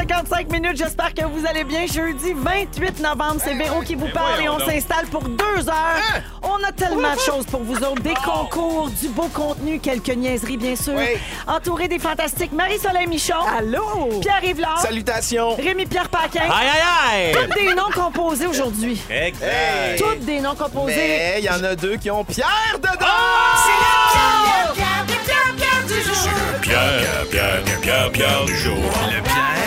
55 minutes. J'espère que vous allez bien. Jeudi 28 novembre, c'est Véro qui vous eh, parle et on s'installe pour deux heures. Hein? On a tellement de choses pour vous autres. Des concours, du beau contenu, quelques niaiseries, bien sûr. Entouré des fantastiques Marie-Soleil Michon. Allô? Pierre Yvelard. Salutations. Rémi-Pierre Paquin. Aïe, aïe, aïe. Toutes des noms composés aujourd'hui. Toutes des noms composés. Mais il y en a deux qui ont Pierre dedans. Ah! C'est le Pierre, Pierre, Pierre, Pierre, Pierre du jour. Pierre, Pierre, Pierre, Pierre du jour. Pierre.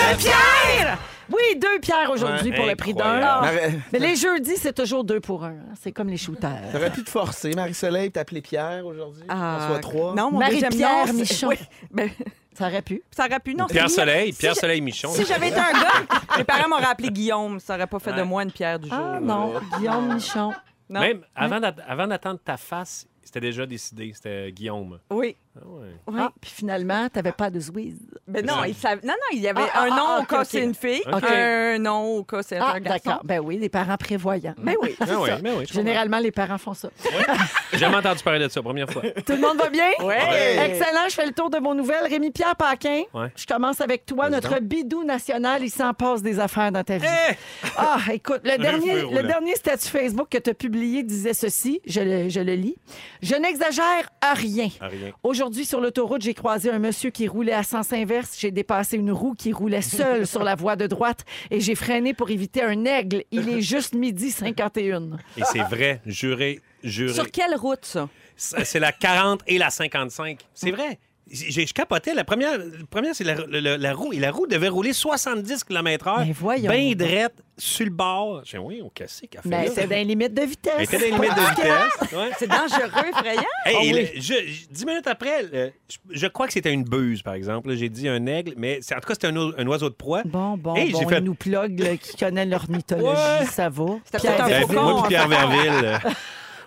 C'est le Pierre! Oui, deux pierres aujourd'hui Ouais, pour le prix d'un. incroyable. Marie- Mais les jeudis, c'est toujours deux pour un. hein. C'est comme les shooters. T'aurais pu te forcer, Marie-Soleil, t'appeler Pierre aujourd'hui? Ah, On soit trois. Non, mon Marie-Pierre deuxième nom, c'est- Michon. Oui, ben, Ça aurait pu. ça aurait pu. Non, c'est Pierre Guillaume. Soleil, Pierre Soleil Michon. Si j'avais été un gars, mes parents m'auraient appelé Guillaume. Ça aurait pas fait de moi une pierre du jour. Ah non, Guillaume Michon. Non. Même avant d'att- avant d'attendre ta face, c'était déjà décidé. C'était Guillaume. Oui. Ah ouais. oui. Ah, puis finalement, t'avais pas de Zwiz. Ben non, il savait- non, non, il y avait Ah, un ah, nom ah, au ok, cas ok. c'est une fille, Ok. un nom au cas c'est Ah, un garçon. d'accord. Ben oui, les parents prévoyants. Ben oui. Ah oui, ça. ben oui, je Généralement, les parents font ça. J'ai jamais entendu parler de ça, première fois. Tout le monde va bien? Ouais. Excellent, je fais le tour de vos nouvelles. Rémi-Pierre Paquin, Ouais. je commence avec toi. Notre bidou national, il s'en passe des affaires dans ta vie. Eh! Ah, écoute, le dernier, feu le dernier statut Facebook que tu as publié disait ceci, je le, je le lis. Je n'exagère à rien. Ah, rien. Aujourd'hui, sur l'autoroute, j'ai croisé un monsieur qui roulait à sens inverse. J'ai dépassé une roue qui roulait seule sur la voie de droite et j'ai freiné pour éviter un aigle. Il est juste midi 51. Et c'est vrai, juré, juré. Sur quelle route, ça? C'est c'est la 40 et la 55. C'est vrai. J'ai je capotais. La première, la première c'est la, la- la roue. Et la roue devait rouler 70 km/h. Mais voyons Bien drette, sur le bord. J'ai dit, oui, on Mais là? c'est dans les limites de vitesse. Elle était dans les limites de vitesse. Ouais. C'est dangereux, effrayant. Hey, Ah et oui. le- je- je- dix minutes après, le- je, je crois que c'était une buse, par exemple. J'ai dit un aigle, mais c'est- en tout cas, c'était un, oiseau de proie. Bon, bon, Hey, bon, j'ai fait- il nous plug là, qui connaît l'ornithologie, Ouais. ça va. C'était Pierre peut-être un Ben, faucon, moi en et Pierre. Verville, euh,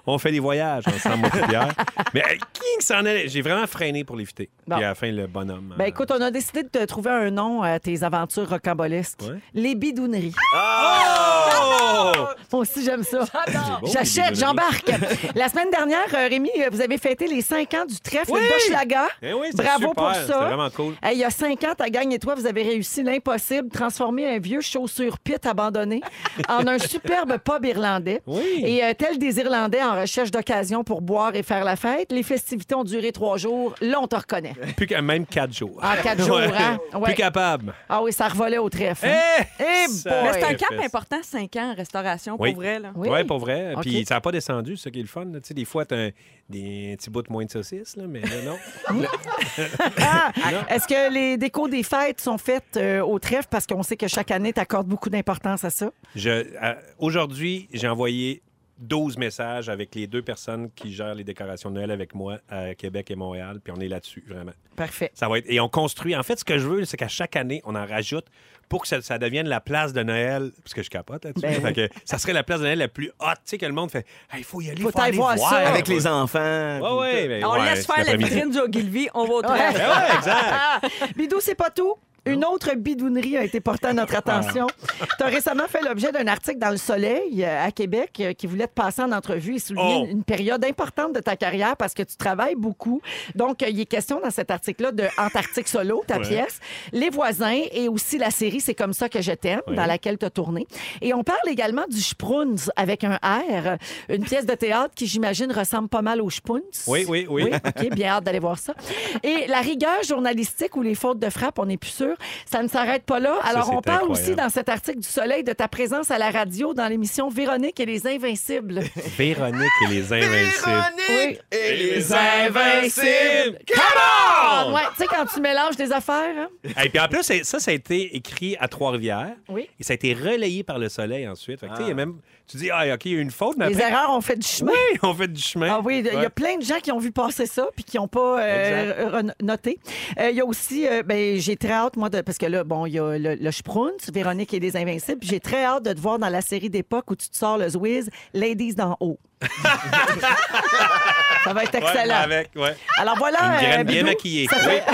on fait des voyages ensemble, Pierre. Mais euh, qui s'en allait? J'ai vraiment freiné pour l'éviter. Bon. Puis à la fin, le bonhomme. Ben euh, écoute, on a décidé de te trouver un nom à tes aventures rocambolesques. Ouais. Les bidouneries. Oh! Moi aussi, j'aime ça. J'achète, j'embarque. La semaine dernière, euh, Rémi, euh, vous avez fêté les 5 ans du trèfle Oui! d'Hochelaga. Eh oui, Bravo super. pour ça. vraiment cool. Hey, il y a 5 ans, ta gang et toi, vous avez réussi l'impossible, transformer un vieux chaussure pit abandonné en un superbe pub irlandais. Oui. Et euh, tel des Irlandais en recherche d'occasion pour boire et faire la fête, les festivités ont duré trois jours. Là, on te reconnaît. Plus qu'à même quatre jours. En quatre jours, Ouais. hein? Ouais. Plus capable. Ah oui, ça revolait au trèfle. hein? Eh! Eh! Mais c'est un cap fesse. important, 5 ans en restauration, pour Oui. vrai. Là. Oui. Oui, pour vrai. Puis ça n'a pas descendu, c'est ça qui est le fun. Tu sais, des fois, tu as des petits bouts de moins de saucisses, là, mais là, non. Ah! Est-ce que les décos des fêtes sont faites euh, au trèfle? Parce qu'on sait que chaque année, tu accordes beaucoup d'importance à ça? Je- euh, Aujourd'hui, j'ai envoyé 12 messages avec les deux personnes qui gèrent les décorations de Noël avec moi à Québec et Montréal, puis on est là-dessus, vraiment. Parfait. Ça va être... Et on construit. En fait, ce que je veux, c'est qu'à chaque année, on en rajoute pour que ça, ça devienne la place de Noël, parce que je capote là-dessus. Ben Fait que ça serait la place de Noël la plus haute, tu sais, que le monde fait Il faut y aller, Faut faut, aller aller voir voir. ça. Avec les enfants. Ouais, ouais, ben, On ouais, laisse faire la vitrine du Ogilvy, on va au Ouais. Ben ouais, exact. Bidou, c'est pas tout. Une autre bidounerie a été portée à notre attention. Tu as récemment fait l'objet d'un article dans Le Soleil euh, à Québec euh, qui voulait te passer en entrevue et souligner Oh. une, une période importante de ta carrière parce que tu travailles beaucoup. Donc, euh, il est question dans cet article-là de Antarctique Solo, ta Ouais. pièce, Les voisins et aussi la série C'est comme ça que je t'aime, dans laquelle tu as tourné. Et on parle également du Spruns avec un R, une pièce de théâtre qui, j'imagine, ressemble pas mal au Spuns. Oui, oui, oui. OK, bien hâte d'aller voir ça. Et la rigueur journalistique ou les fautes de frappe, on n'est plus sûr. Ça ne s'arrête pas là. Alors, on parle incroyable. aussi dans cet article du Soleil de ta présence à la radio dans l'émission Véronique et les Invincibles. Véronique et les Invincibles. Véronique Oui. et les Invincibles! Come Ouais, tu sais, quand tu mélanges des affaires. hein? Et puis en plus, ça, ça a été écrit à Trois-Rivières. Oui. Et ça a été relayé par le soleil ensuite. Fait que, tu sais, il y a même, tu dis, ah, OK, il y a eu une faute, mais Les après, erreurs ont fait du chemin. oui, on fait du chemin. Ah oui, il y a plein de gens qui ont vu passer ça puis qui n'ont pas euh, noté. Euh, Il y a aussi, euh, ben, j'ai très hâte, parce que là, bon, il y a le, le Spruns, Véronique et les Invincibles, j'ai très hâte de te voir dans la série d'époque où tu te sors le Zwiz, Ladies d'en haut. Ça va être Ouais, excellent. avec, ouais. Alors voilà. Une graine euh, bien maquillée. Oui. fait-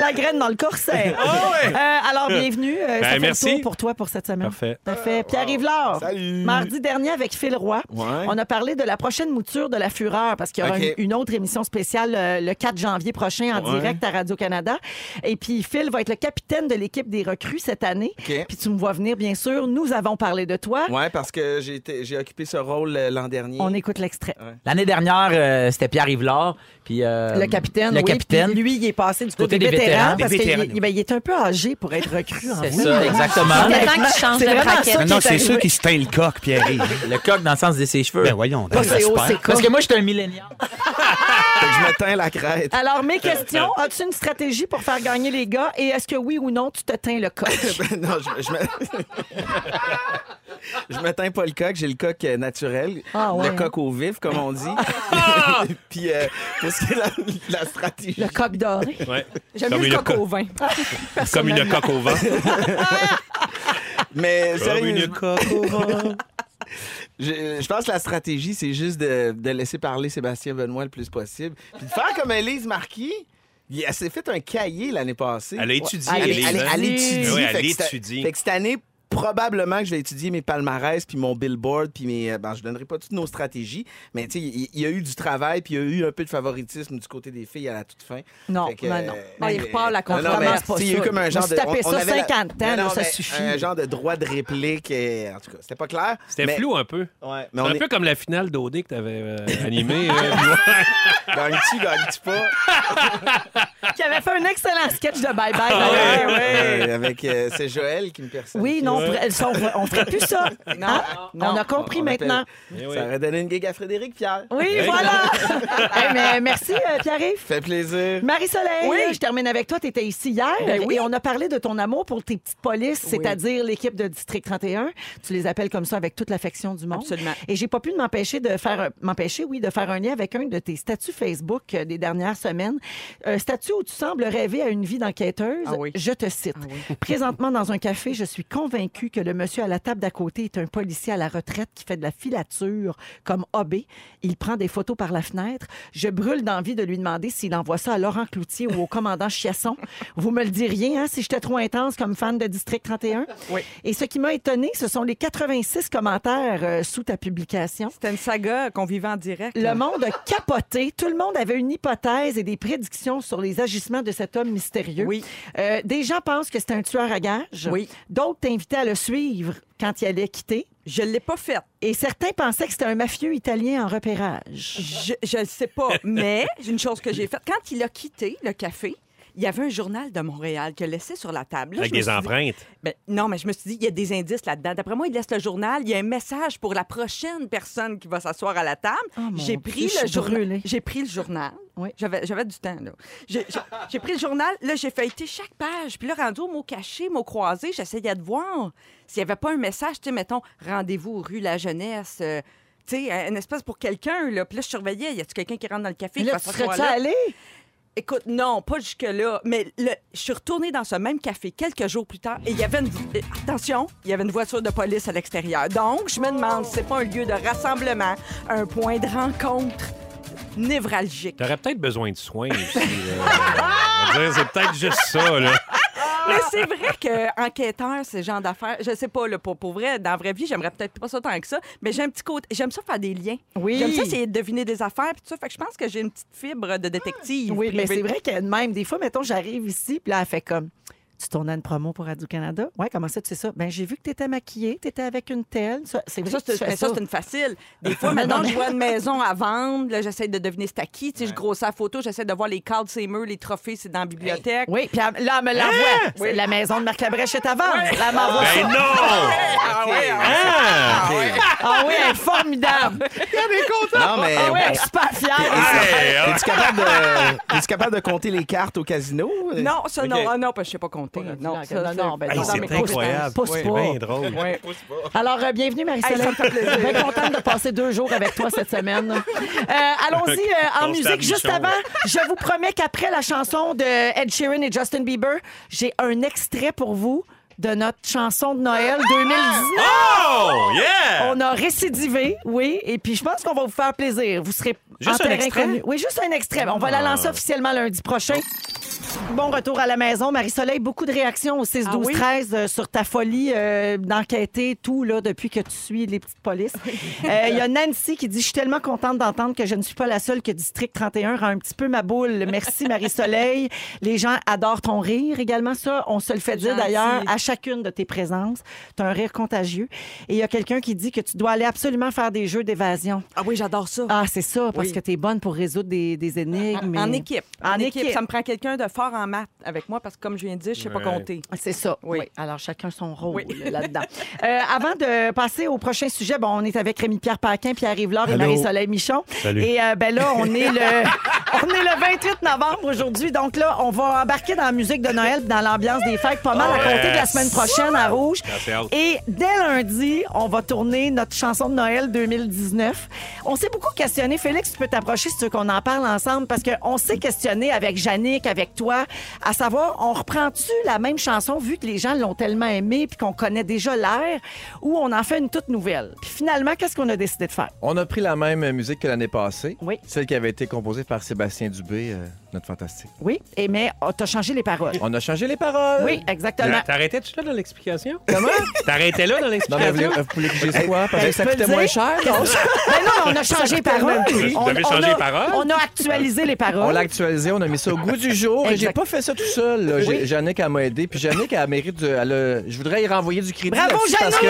La graine dans le corset. Euh, alors, bienvenue. Euh, ça fait merci. le tour pour toi pour cette semaine. Parfait. Parfait. Pierre-Yves Laure. Salut. Mardi dernier, avec Phil Roy, Ouais. on a parlé de la prochaine mouture de la Fureur parce qu'il y aura une, une autre émission spéciale euh, le 4 janvier prochain en Ouais. direct à Radio-Canada. Et puis, Phil va être le capitaine de l'équipe des recrues cette année. OK. Puis tu me vois venir, bien sûr. Nous avons parlé de toi. Ouais, parce que j'ai j'ai occupé ce rôle euh, l'an dernier. On écoute l'extrait. L'année dernière, euh, c'était Pierre Yvelard. Puis, euh, Le capitaine, Le oui, capitaine. puis lui, il est passé du côté, Côté des des vétérans, vétérans. parce Des qu'il vétérans. il- ben, il est un peu âgé pour être recru en C'est ça, exactement. A temps qu'il change C'est de braquette. qui non, est c'est sûr qu'il se teint le coq, Pierre-Yves. Le coq dans le sens de ses cheveux. Ben voyons. Pas c'est c'est Parce que moi, j'étais un millénial. Je me teins la crête. Alors, mes questions. As-tu une stratégie pour faire gagner les gars? Et est-ce que oui ou non, tu te teins le coq? Ben non, je, je me... je me teins pas le coq, j'ai le coq euh, naturel. Ah ouais, Le coq au vif, comme on dit. Puis, euh, pour ce qui est la, la stratégie. Le coq doré. Ouais. J'aime mieux le coq co- au vin. Comme une coque au vent. Mais Comme une coque au vent. je, je pense que la stratégie, c'est juste de, de laisser parler Sébastien Benoît le plus possible. Puis de faire comme Elise Marquis. Il- Elle s'est fait un cahier l'année passée. Elle a étudié, Elle, elle- elle étudie. Oui, elle étudie. Fait que cette année, probablement que je vais étudier mes palmarès puis mon billboard puis mes euh, ben je donnerai pas toutes nos stratégies mais tu sais il y, a eu du travail puis il y a eu un peu de favoritisme du côté des filles à la toute fin Non, Fait que, ben non. euh, Ah, il repart la non, non, mais, pas sais, il y a eu comme un genre me de tapé on- on ça avait la- 50 ans, Non, non, ça suffit. un genre de droit de réplique et, en tout cas c'était pas clair C'était mais- flou un peu. ouais mais C'est on un est peu comme la finale d'OD que tu avais animée. euh, gagnes-tu gagnes-tu pas? Qui avait fait un excellent sketch de bye-bye. Ah d'ailleurs. Euh, avec euh, c'est Joël qui me personne Oui, non, on ferait- ça, on ferait- on ferait plus ça. Hein? non. On a compris On maintenant. Eh ça aurait donné une gig à Frédéric Pierre Oui, voilà. Hey, mais merci, euh, Pierre-Yves. fait plaisir Marie-Soleil, Oui. je termine avec toi. Tu étais ici hier Ben oui. et on a parlé de ton amour pour tes petites polices, Oui. c'est-à-dire l'équipe de District 31. Tu les appelles comme ça avec toute l'affection du monde. Absolument. Et j'ai pas pu m'empêcher de faire un- m'empêcher, oui, de faire un lien avec un de tes statuts Facebook euh, des dernières semaines. Un statut où tu sembles rêver à une vie d'enquêteuse. Ah oui. Je te cite. Ah Présentement, dans un café, je suis convaincue que le monsieur à la table d'à côté est un policier à la retraite qui fait de la filature comme hobby. Il prend des photos par la fenêtre. Je brûle d'envie de lui demander s'il envoie ça à Laurent Cloutier ou au commandant Chiasson. Vous me le diriez, hein, si j'étais trop intense comme fan de District 31. Oui. Et ce qui m'a étonné, ce sont les 86 commentaires euh, sous ta publication. C'était une saga qu'on vivait en direct. Le monde a capoté. Tout le monde avait une hypothèse et des prédictions sur les agissements de cet homme mystérieux. Oui. Euh, des gens pensent que c'est un tueur à gages. Oui. D'autres t'invitaient à le suivre quand il allait quitter. Je l'ai pas faite. Et certains pensaient que c'était un mafieux italien en repérage. Je, je le sais pas, mais une chose que j'ai faite. Quand il a quitté le café, il y avait un journal de Montréal qu'il a laissé sur la table. Là, Avec des dit- empreintes. Ben, non, mais je me suis dit, il y a des indices là-dedans. D'après moi, il laisse le journal. Il y a un message pour la prochaine personne qui va s'asseoir à la table. Oh, j'ai pris le journal. pris le journal. Oui. J'avais, j'avais du temps, là. J'ai, pris le journal. Là, j'ai feuilleté chaque page. Puis là, rendu au mot caché, mot croisé, j'essayais de voir s'il n'y avait pas un message, tu sais, mettons, rendez-vous rue La Jeunesse. euh, tu sais, une espèce pour quelqu'un, là. Puis là, je surveillais. Y a-tu quelqu'un qui rentre dans le café? Mais là, tu serais-tu allé? Écoute, non, pas jusque-là. Mais le- je suis retournée dans ce même café quelques jours plus tard et il y avait une. Attention, il y avait une voiture de police à l'extérieur. Donc, je me demande si c'est pas un lieu de rassemblement, un point de rencontre? Névralgique. T'aurais peut-être besoin de soins aussi. C'est peut-être juste ça. Là. Mais c'est vrai que enquêteur, ce genre d'affaires, je sais pas, là, pour, pour vrai, dans la vraie vie, j'aimerais peut-être pas ça tant que ça, mais j'ai un petit côté. J'aime ça faire des liens. Oui. J'aime ça essayer de deviner des affaires, puis tout ça. Fait que je pense que j'ai une petite fibre de détective. Oui, mais c'est vrai que même, des fois, mettons, j'arrive ici, puis là, elle fait comme. Tu tournes à une promo pour Radio-Canada? Ouais, comment ça, tu sais ça? Ben, j'ai vu que tu étais maquillée, tu étais avec une telle. Ça, c'est vrai Ça, que tu c'est fais mais ça, ça. c'est une facile. Des fois, maintenant, je vois une maison à vendre. Là, j'essaie de deviner c'est à qui. Tu sais, je grosse la photo, j'essaie de voir les cadres, ces murs, les trophées, c'est dans la bibliothèque. Oui, puis là, elle me l'envoie. C'est La maison de Marc Labrèche est à vendre. Là, elle m'envoie ça. Ben non! Ah ouais, Ah! Ah oui, elle est formidable. non mais Ah oui, elle est super fière. Hey, ah. Es-tu capable, de... es-tu capable de compter les cartes au casino? Non, ça, non. Ah, non, parce que je sais pas compter. Non, ça, non, non, ben, Hey, non, c'est incroyable. pousse C'est pas. bien drôle. Alors, euh, bienvenue, Marie-Soleil. Hey, ça me fait plaisir. Bien contente de passer deux jours avec toi cette semaine. Euh, Allons-y euh, en musique. Juste avant, je vous promets qu'après la chanson de Ed Sheeran et Justin Bieber, j'ai un extrait pour vous de notre chanson de Noël 2019. Oh, yeah! On a récidivé, oui, et puis je pense qu'on va vous faire plaisir. Vous serez Juste en un extrait? connu. Oui, juste un extrait. On va la lancer officiellement lundi prochain. Bon retour à la maison. Marie-Soleil, beaucoup de réactions au 6, Ah 12, oui? 13 euh, sur ta folie euh, d'enquêter tout là, depuis que tu suis les petites polices. Euh, Il y a Nancy qui dit Je suis tellement contente d'entendre que je ne suis pas la seule que District 31 rend un petit peu ma boule. Merci Marie-Soleil. Les gens adorent ton rire également, ça. On se le fait dire d'ailleurs à chacune de tes présences. Tu as un rire contagieux. Et il y a quelqu'un qui dit que tu dois aller absolument faire des jeux d'évasion. Ah oui, j'adore ça. Ah, c'est ça, parce Oui. que tu es bonne pour résoudre des, des énigmes. En mais- équipe. En équipe. Ça me prend quelqu'un de fort en maths avec moi parce que, comme je viens de dire, je sais pas compter. C'est ça. Oui. Oui. Alors, chacun son rôle Oui. là-dedans. Euh, avant de passer au prochain sujet, bon, on est avec Rémi-Pierre Paquin, Pierre Rivlard et. Marie-Soleil Michon. Salut. Et euh, ben là, on est, le, on est le 28 novembre aujourd'hui. Donc là, on va embarquer dans la musique de Noël, dans l'ambiance des fêtes, pas mal à compter de la semaine prochaine à Rouge. Et dès lundi, on va tourner notre chanson de Noël 2019. On s'est beaucoup questionné. Félix, tu peux t'approcher si tu veux qu'on en parle ensemble parce qu'on s'est questionné avec Yannick, avec toi, à savoir, on reprend-tu la même chanson vu que les gens l'ont tellement aimée puis qu'on connaît déjà l'air ou on en fait une toute nouvelle? Puis finalement, qu'est-ce qu'on a décidé de faire? On a pris la même musique que l'année passée. Oui. Celle qui avait été composée par Sébastien Dubé, euh, notre fantastique. Oui, et mais oh, t'as changé les paroles. On a changé les paroles. Oui, exactement. T'arrêtais-tu là dans l'explication? Comment? T'arrêtais là dans Non, mais vous l'explication? voulez, vous voulez que je dise quoi? Parce Ben, que ça peux coûtait moins cher, non? Ben non, on a changé les paroles. Vous On- avez on changé a- les paroles? On a actualisé les paroles. On l'a actualisé, on a mis ça au goût du jour. Et j'ai pas fait ça tout seul. Jannick, elle m'a aidé. Puis Jannick, elle mérite de. elle a- je voudrais y renvoyer du crédit. Bravo, que-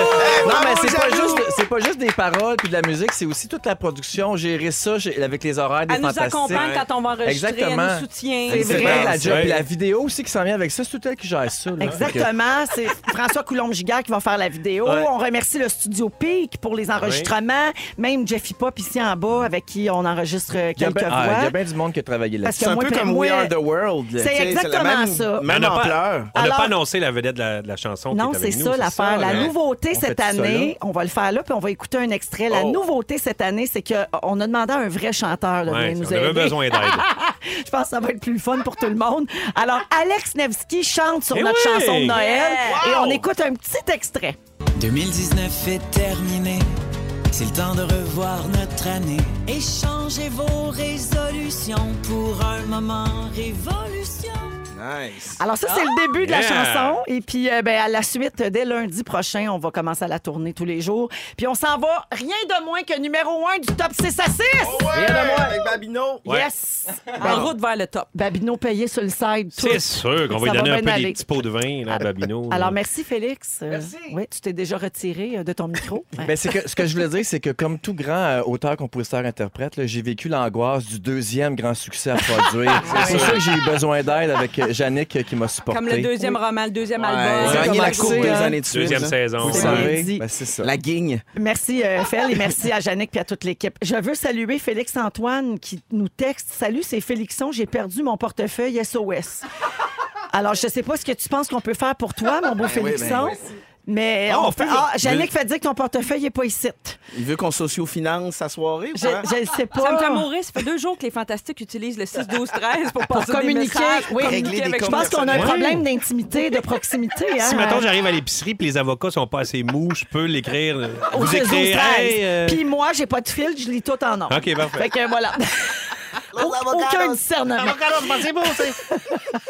Non, mais c'est pas, juste, c'est pas juste des paroles puis de la musique, c'est aussi toute la production. Gérer ça avec les horaires des Elle nous fantastiques. accompagne quand on va enregistrer, Exactement. Soutient. C'est vrai. vrai, la job. Puis la vidéo aussi qui s'en vient avec ça, c'est tout elle qui gère ça. là. Exactement. C'est François Coulombe-Giguère qui va faire la vidéo. Ouais. On remercie le studio Peak pour les enregistrements. Même Jeffy Pop ici en bas avec qui on enregistre Il quelques bien- ah, voix. il y a bien du monde qui a travaillé là-dessus. que C'est un moi, peu comme moi- We Are the World. C'est exactement la même, ça. Même On n'a pas- ampleur. On n'a pas annoncé la vedette de la, de la chanson. Non, est c'est ça l'affaire. La nouveauté cette année, on va le faire là, puis on va écouter un extrait. La Oh. nouveauté cette année, c'est qu'on a demandé à un vrai chanteur de venir nous on avait aider. besoin d'aide. Je pense que ça va être plus fun pour tout le monde. Alors, Alex Nevsky chante sur Eh notre oui! chanson de Noël Yeah! et on écoute un petit extrait. 2019 est terminé. C'est le temps de revoir notre année. Échangez vos résolutions pour un moment révolution. Nice. Alors ça, c'est le début de la Yeah! chanson. Et puis, euh, ben, à la suite, dès lundi prochain, on va commencer à la tourner tous les jours. Puis on s'en va rien de moins que numéro un du top 6 à 6. Rien de moi avec Babino. Ouais. Yes! En route vers le top. Babino payé sur le side. tout. C'est sûr qu'on va Ça lui donner va un bien peu aller. des petits pots de vin, là, à Babino. Alors, merci, Félix. Euh, Merci. oui, tu t'es déjà retiré euh, de ton micro. Ben, c'est que, ce que je voulais dire, c'est que comme tout grand euh, auteur, compositeur, interprète, là, j'ai vécu l'angoisse du deuxième grand succès à produire. c'est pour ça que j'ai eu besoin d'aide avec euh, Yannick euh, qui m'a supporté. Comme le deuxième roman, le deuxième Ouais, album. Gagné comment la coupe hein? années de. Deuxième saison. Vous savez? Ben, c'est ça. La guigne. Merci, euh, Fel, et merci à Jannick et à toute l'équipe. Je veux saluer Félix-Antoine qui nous texte. Salut, c'est Félixon, j'ai perdu mon portefeuille SOS. Alors, je sais pas ce que tu penses qu'on peut faire pour toi, mon beau Ben oui, Félixon. ben Mais Ah, on fait- ah, Jannick fait dire que ton portefeuille n'est pas ici. Il veut qu'on socio-finance sa soirée ou Je ne sais pas. Ça me fait mourir. Ça fait deux jours que les Fantastiques utilisent le 6, 12, 13 pour passer des communiquer, messages, oui. communiquer des avec Je pense qu'on a un problème d'intimité, de proximité. Hein? Si, mettons, j'arrive à l'épicerie et les avocats sont pas assez mous, je peux l'écrire. Au Vous 16, 12, écrire. 13. hey, euh, Puis moi, j'ai pas de fil, je lis tout en ordre. OK, parfait. Fait que voilà. Aucun discernement.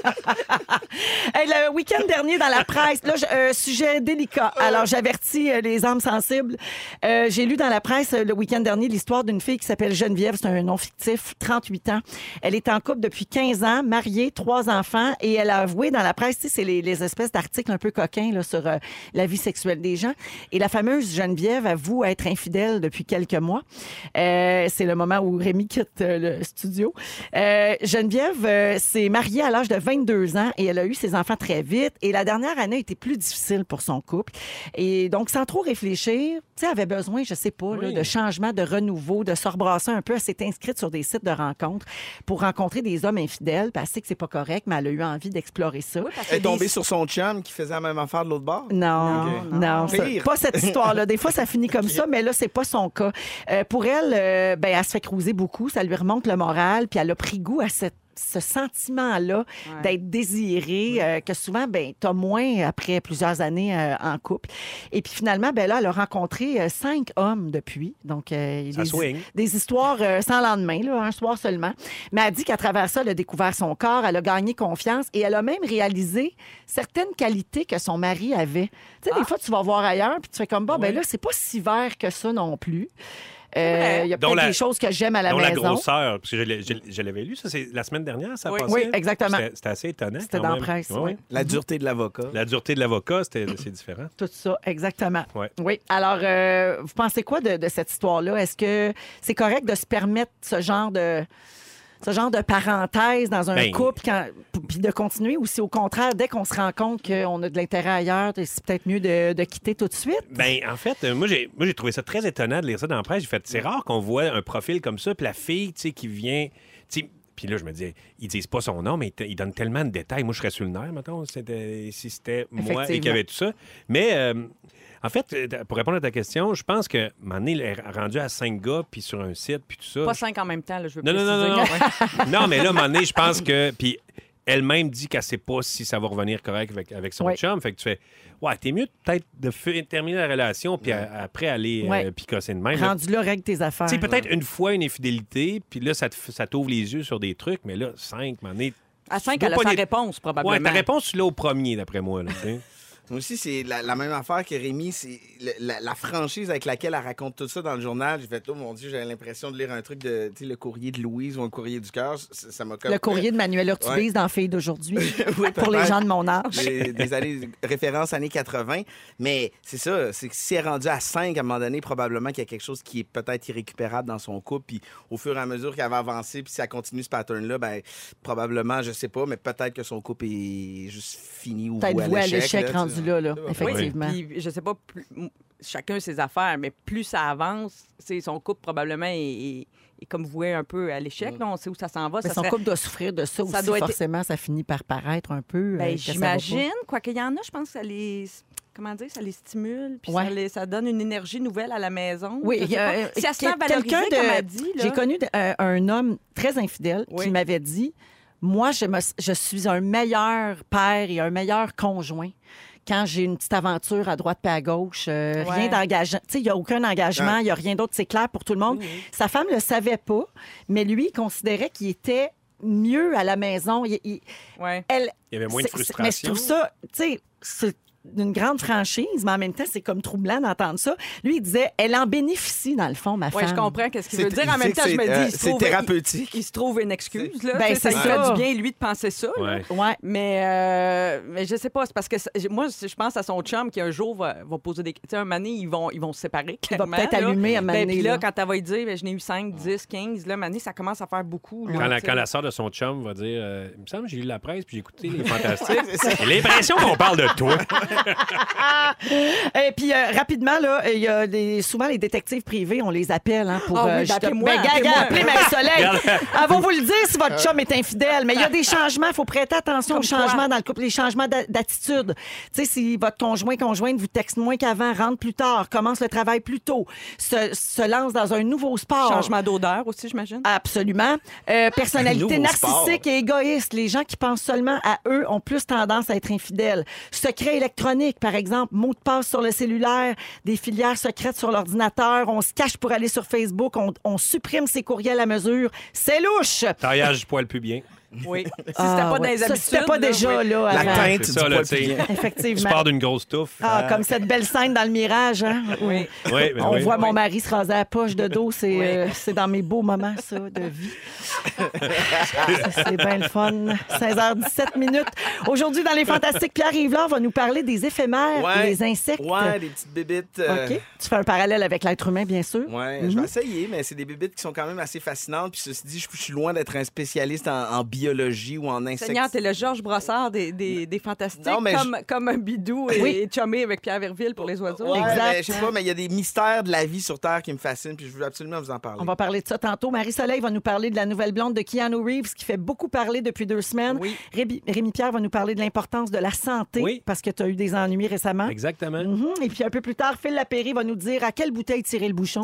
Hey, le week-end dernier, dans la presse, là, euh, sujet délicat. Alors, j'avertis euh, les âmes sensibles. Euh, J'ai lu dans la presse euh, le week-end dernier l'histoire d'une fille qui s'appelle Geneviève. C'est un nom fictif, 38 ans. Elle est en couple depuis 15 ans, mariée, trois enfants, et elle a avoué dans la presse, tu sais, c'est les, les espèces d'articles un peu coquins là, sur la vie sexuelle des gens. Et la fameuse Geneviève avoue être infidèle depuis quelques mois. C'est le moment où Rémi quitte le studio. Euh, Geneviève euh, s'est mariée à l'âge de 22 ans et elle a eu ses enfants très vite. Et la dernière année a été plus difficile pour son couple. Et donc, sans trop réfléchir, tu sais, elle avait besoin, je sais pas, là, de changement, de renouveau, de se rebrasser un peu. Elle s'est inscrite sur des sites de rencontres pour rencontrer des hommes infidèles. Puis elle sait que c'est pas correct, mais elle a eu envie d'explorer ça. Oui, parce Elle est tombée des- sur son chum qui faisait la même affaire de l'autre bord? Non, Ok. non, ça- Pire. pas cette histoire-là. Des fois, ça finit comme ça, mais là, c'est pas son cas. Euh, pour elle, euh, ben, elle se fait cruiser beaucoup, ça lui remonte le moral, puis elle a pris goût à cette ce sentiment-là Ouais. d'être désiré, euh, que souvent, ben, tu as moins après plusieurs années euh, en couple. Et puis finalement, ben là, elle a rencontré euh, cinq hommes depuis. Donc, euh, des, des histoires sans lendemain, là, un soir seulement. Mais elle dit qu'à travers ça, elle a découvert son corps, elle a gagné confiance et elle a même réalisé certaines qualités que son mari avait. Tu sais, Ah. des fois, tu vas voir ailleurs puis tu fais comme, bon, ben là, c'est pas si vert que ça non plus. Euh. Il y a Dont peut-être la- des choses que j'aime à la Dont la maison. grosseur, parce que je l'avais lu, ça, c'est la semaine dernière, ça a Oui. passé? Oui, exactement. C'était assez étonnant. C'était dans la même. presse, oui. ouais. La dureté de l'avocat. La dureté de l'avocat, c'était- c'est différent. Tout ça, exactement. Ouais. Oui. Alors, euh, vous pensez quoi de, de cette histoire-là? Est-ce que c'est correct de se permettre ce genre de ce genre de parenthèse dans un Ben- couple quand- puis de continuer ou si au contraire dès qu'on se rend compte qu'on a de l'intérêt ailleurs c'est peut-être mieux de, de quitter tout de suite? Ben, en fait, euh, moi, j'ai, moi, j'ai trouvé ça très étonnant de lire ça dans la presse. J'ai fait, c'est rare qu'on voit un profil comme ça, puis la fille, tu sais, qui vient. Puis là, je me disais, ils disent pas son nom, mais ils, donnent tellement de détails. Moi, je serais sur le nerf, mettons, si c'était moi et qu'il y avait tout ça. Mais, euh, en fait, euh, pour répondre à ta question, je pense que, elle est rendue à cinq gars, puis sur un site, puis tout ça. Pas cinq en même temps, là, je veux Non, non, non, non, non. non, mais là, donné, je pense que. Puis elle-même dit qu'elle sait pas si ça va revenir correct avec, avec son Ouais. chum. Fait que tu fais. Ouais, t'es mieux peut-être de terminer la relation, puis après aller euh, Ouais. picasser de même. rendu là règle tes affaires Tu sais, peut-être une fois une infidélité, puis là, ça te f- ça t'ouvre les yeux sur des trucs, mais là, cinq, donné, À cinq, elle a sa réponse, probablement. Ouais, ta réponse, tu l'as au premier, d'après moi. Là. Moi aussi, c'est la, la même affaire que Rémi. C'est le- la, la franchise avec laquelle elle raconte tout ça dans le journal. J'ai fait, oh mon Dieu, j'avais l'impression de lire un truc de, tu sais, le courrier de Louise ou un courrier du cœur. Ça m'a comme. le courrier de Manuel Urtubise Ouais. dans Filles d'aujourd'hui Oui, pour les peut-être. gens de mon âge des, des années référence années 80 mais c'est ça c'est que si elle est rendue à 5 à un moment donné probablement qu'il y a quelque chose qui est peut-être irrécupérable dans son couple puis au fur et à mesure qu'elle va avancer puis si elle continue ce pattern là ben probablement je sais pas mais peut-être que son couple est juste fini ou peut-être voué voué à l'échec rendu tu sais. là, là Oui. Oui, effectivement puis je sais pas, plus- chacun ses affaires, mais plus ça avance, c'est son couple probablement est, est- comme voué un peu à l'échec. là, on sait où ça s'en va. Mais ça son serait- couple doit souffrir de ça, Ça aussi, doit être- forcément, ça finit par paraître un peu. euh, Ben, pas. J'imagine, quoi qu'il y en a, je pense que ça les. Comment dire, ça les stimule, puis Ouais. ça, les- ça donne une énergie nouvelle à la maison. Oui, il y a, euh, si elle se sent valorisée, de- comme elle dit. J'ai connu de- euh, un homme très infidèle Oui. qui m'avait dit Moi, je, me- je suis un meilleur père et un meilleur conjoint. Quand j'ai une petite aventure à droite et à gauche, euh, Ouais. rien d'engageant. Tu sais, il n'y a aucun engagement, il n'y a rien d'autre, c'est clair pour tout le monde. Sa femme ne le savait pas, mais lui, il considérait qu'il était mieux à la maison. Il- il- Ouais. elle, Il y avait moins de frustration. Mais je trouve ça, tu sais, c'est d'une grande franchise, mais en même temps, c'est comme troublant d'entendre ça. Lui, il disait, elle en bénéficie, dans le fond, ma Oui, femme. je comprends qu'est-ce qu'il veut dire. En même temps, je me dis, euh, c'est thérapeutique il, il se trouve une excuse. Là, Ben, ça ça. fait du bien, lui, de penser ça. Ouais. Ouais. Mais, euh, mais je sais pas, c'est parce que ça- moi, je pense à son chum qui un jour va, va poser des. Tu sais, un donné, ils vont, ils vont se séparer. Il va peut-être allumer à un Ben, donné, Puis là, là. quand elle va lui dire, ben, je n'ai eu 5, 10, 15, là, donné, ça commence à faire beaucoup. là, Quand la, quand la sœur de son chum va dire euh, Il me semble que j'ai lu la presse puis j'ai écouté les Fantastiques. J'ai l'impression qu'on parle de toi. Et puis, euh, rapidement, là, il y a des, souvent les détectives privés, on les appelle hein, pour. Ah oui, ben, justement- appelez-moi, Ben, gars, appelez-moi. gars, appelez Marie-Soleil. Regarde. Elle va vous le dire si votre chum est infidèle. Mais il y a des changements. Il faut prêter attention aux changements dans le couple, les changements d'a- d'attitude. Tu sais, si votre conjoint, conjointe vous texte moins qu'avant, rentre plus tard, commence le travail plus tôt, se, se lance dans un nouveau sport. Changement d'odeur aussi, j'imagine. Absolument. Euh, personnalité Nouveau sport. narcissique et égoïste. Les gens qui pensent seulement à eux ont plus tendance à être infidèles. Secret par exemple, mot de passe sur le cellulaire, des filières secrètes sur l'ordinateur, on se cache pour aller sur Facebook, on, on supprime ses courriels à mesure. C'est louche. Taillage du poil pubien. Oui. Si c'était Ah, pas dans ouais. les Ça, habitudes. c'était pas là, déjà oui. là. la avant. teinte C'est du ça, là, poil tu sais. pubien. Tu Effectivement. pars d'une grosse touffe. Ah, Euh, comme cette belle scène dans le Mirage, hein? Oui. Oui, ben On oui. voit mon mari se raser la poche de dos. C'est Oui. euh, c'est dans mes beaux moments, ça, de vie. Ça, c'est bien le fun. 16h17 minutes. Aujourd'hui, dans Les Fantastiques, Pierre Yvelard va nous parler des éphémères Ouais. des insectes. ouais des petites bébites euh, OK. Tu fais un parallèle avec l'être humain, bien sûr. Ouais, Mhm. je vais essayer, mais c'est des bébites qui sont quand même assez fascinantes. Puis ceci dit, je, je suis loin d'être un spécialiste en, en biologie ou en insectes. Seigneur, t'es le Georges Brossard des, des, des Fantastiques, Non, mais comme, comme un bidou et, Oui. et chumé avec Pierre Verville pour les oiseaux. Ouais, Exact. ben, je sais pas, mais il y a des mystères de la vie sur Terre qui me fascinent, puis je veux absolument vous en parler. On va parler de ça tantôt. Marie-Soleil va nous parler de la nouvelle blonde de Keanu Reeves qui fait beaucoup parler depuis deux semaines. Oui. Rémi, Rémi-Pierre va nous parler de l'importance de la santé Oui. parce que tu as eu des ennuis récemment. Exactement. Mhm. Et puis un peu plus tard, Phil Lapéry va nous dire à quelle bouteille tirer le bouchon.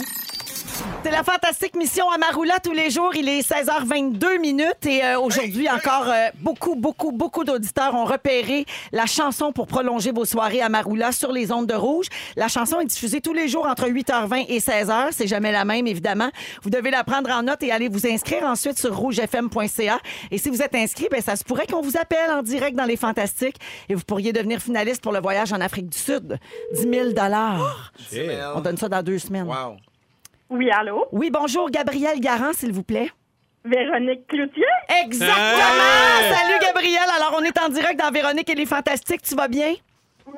C'est la fantastique mission Amarula tous les jours. Il est 16h22 minutes et euh, aujourd'hui encore euh, beaucoup, beaucoup, beaucoup d'auditeurs ont repéré la chanson pour prolonger vos soirées Amarula sur les ondes de rouge. La chanson est diffusée tous les jours entre 8h20 et 16h. C'est jamais la même, évidemment. Vous devez la prendre en note et aller vous inscrire ensuite sur rougefm.ca. Et si vous êtes inscrit, ben, ça se pourrait qu'on vous appelle en direct dans les fantastiques et vous pourriez devenir finaliste pour le voyage en Afrique du Sud. 10 000 On donne ça dans deux semaines. Wow. Oui, allô? Oui, bonjour, Gabriel Garand, s'il vous plaît. Véronique Cloutier? Exactement! Salut, Gabriel. Alors, on est en direct dans Véronique et les Fantastiques. Tu vas bien?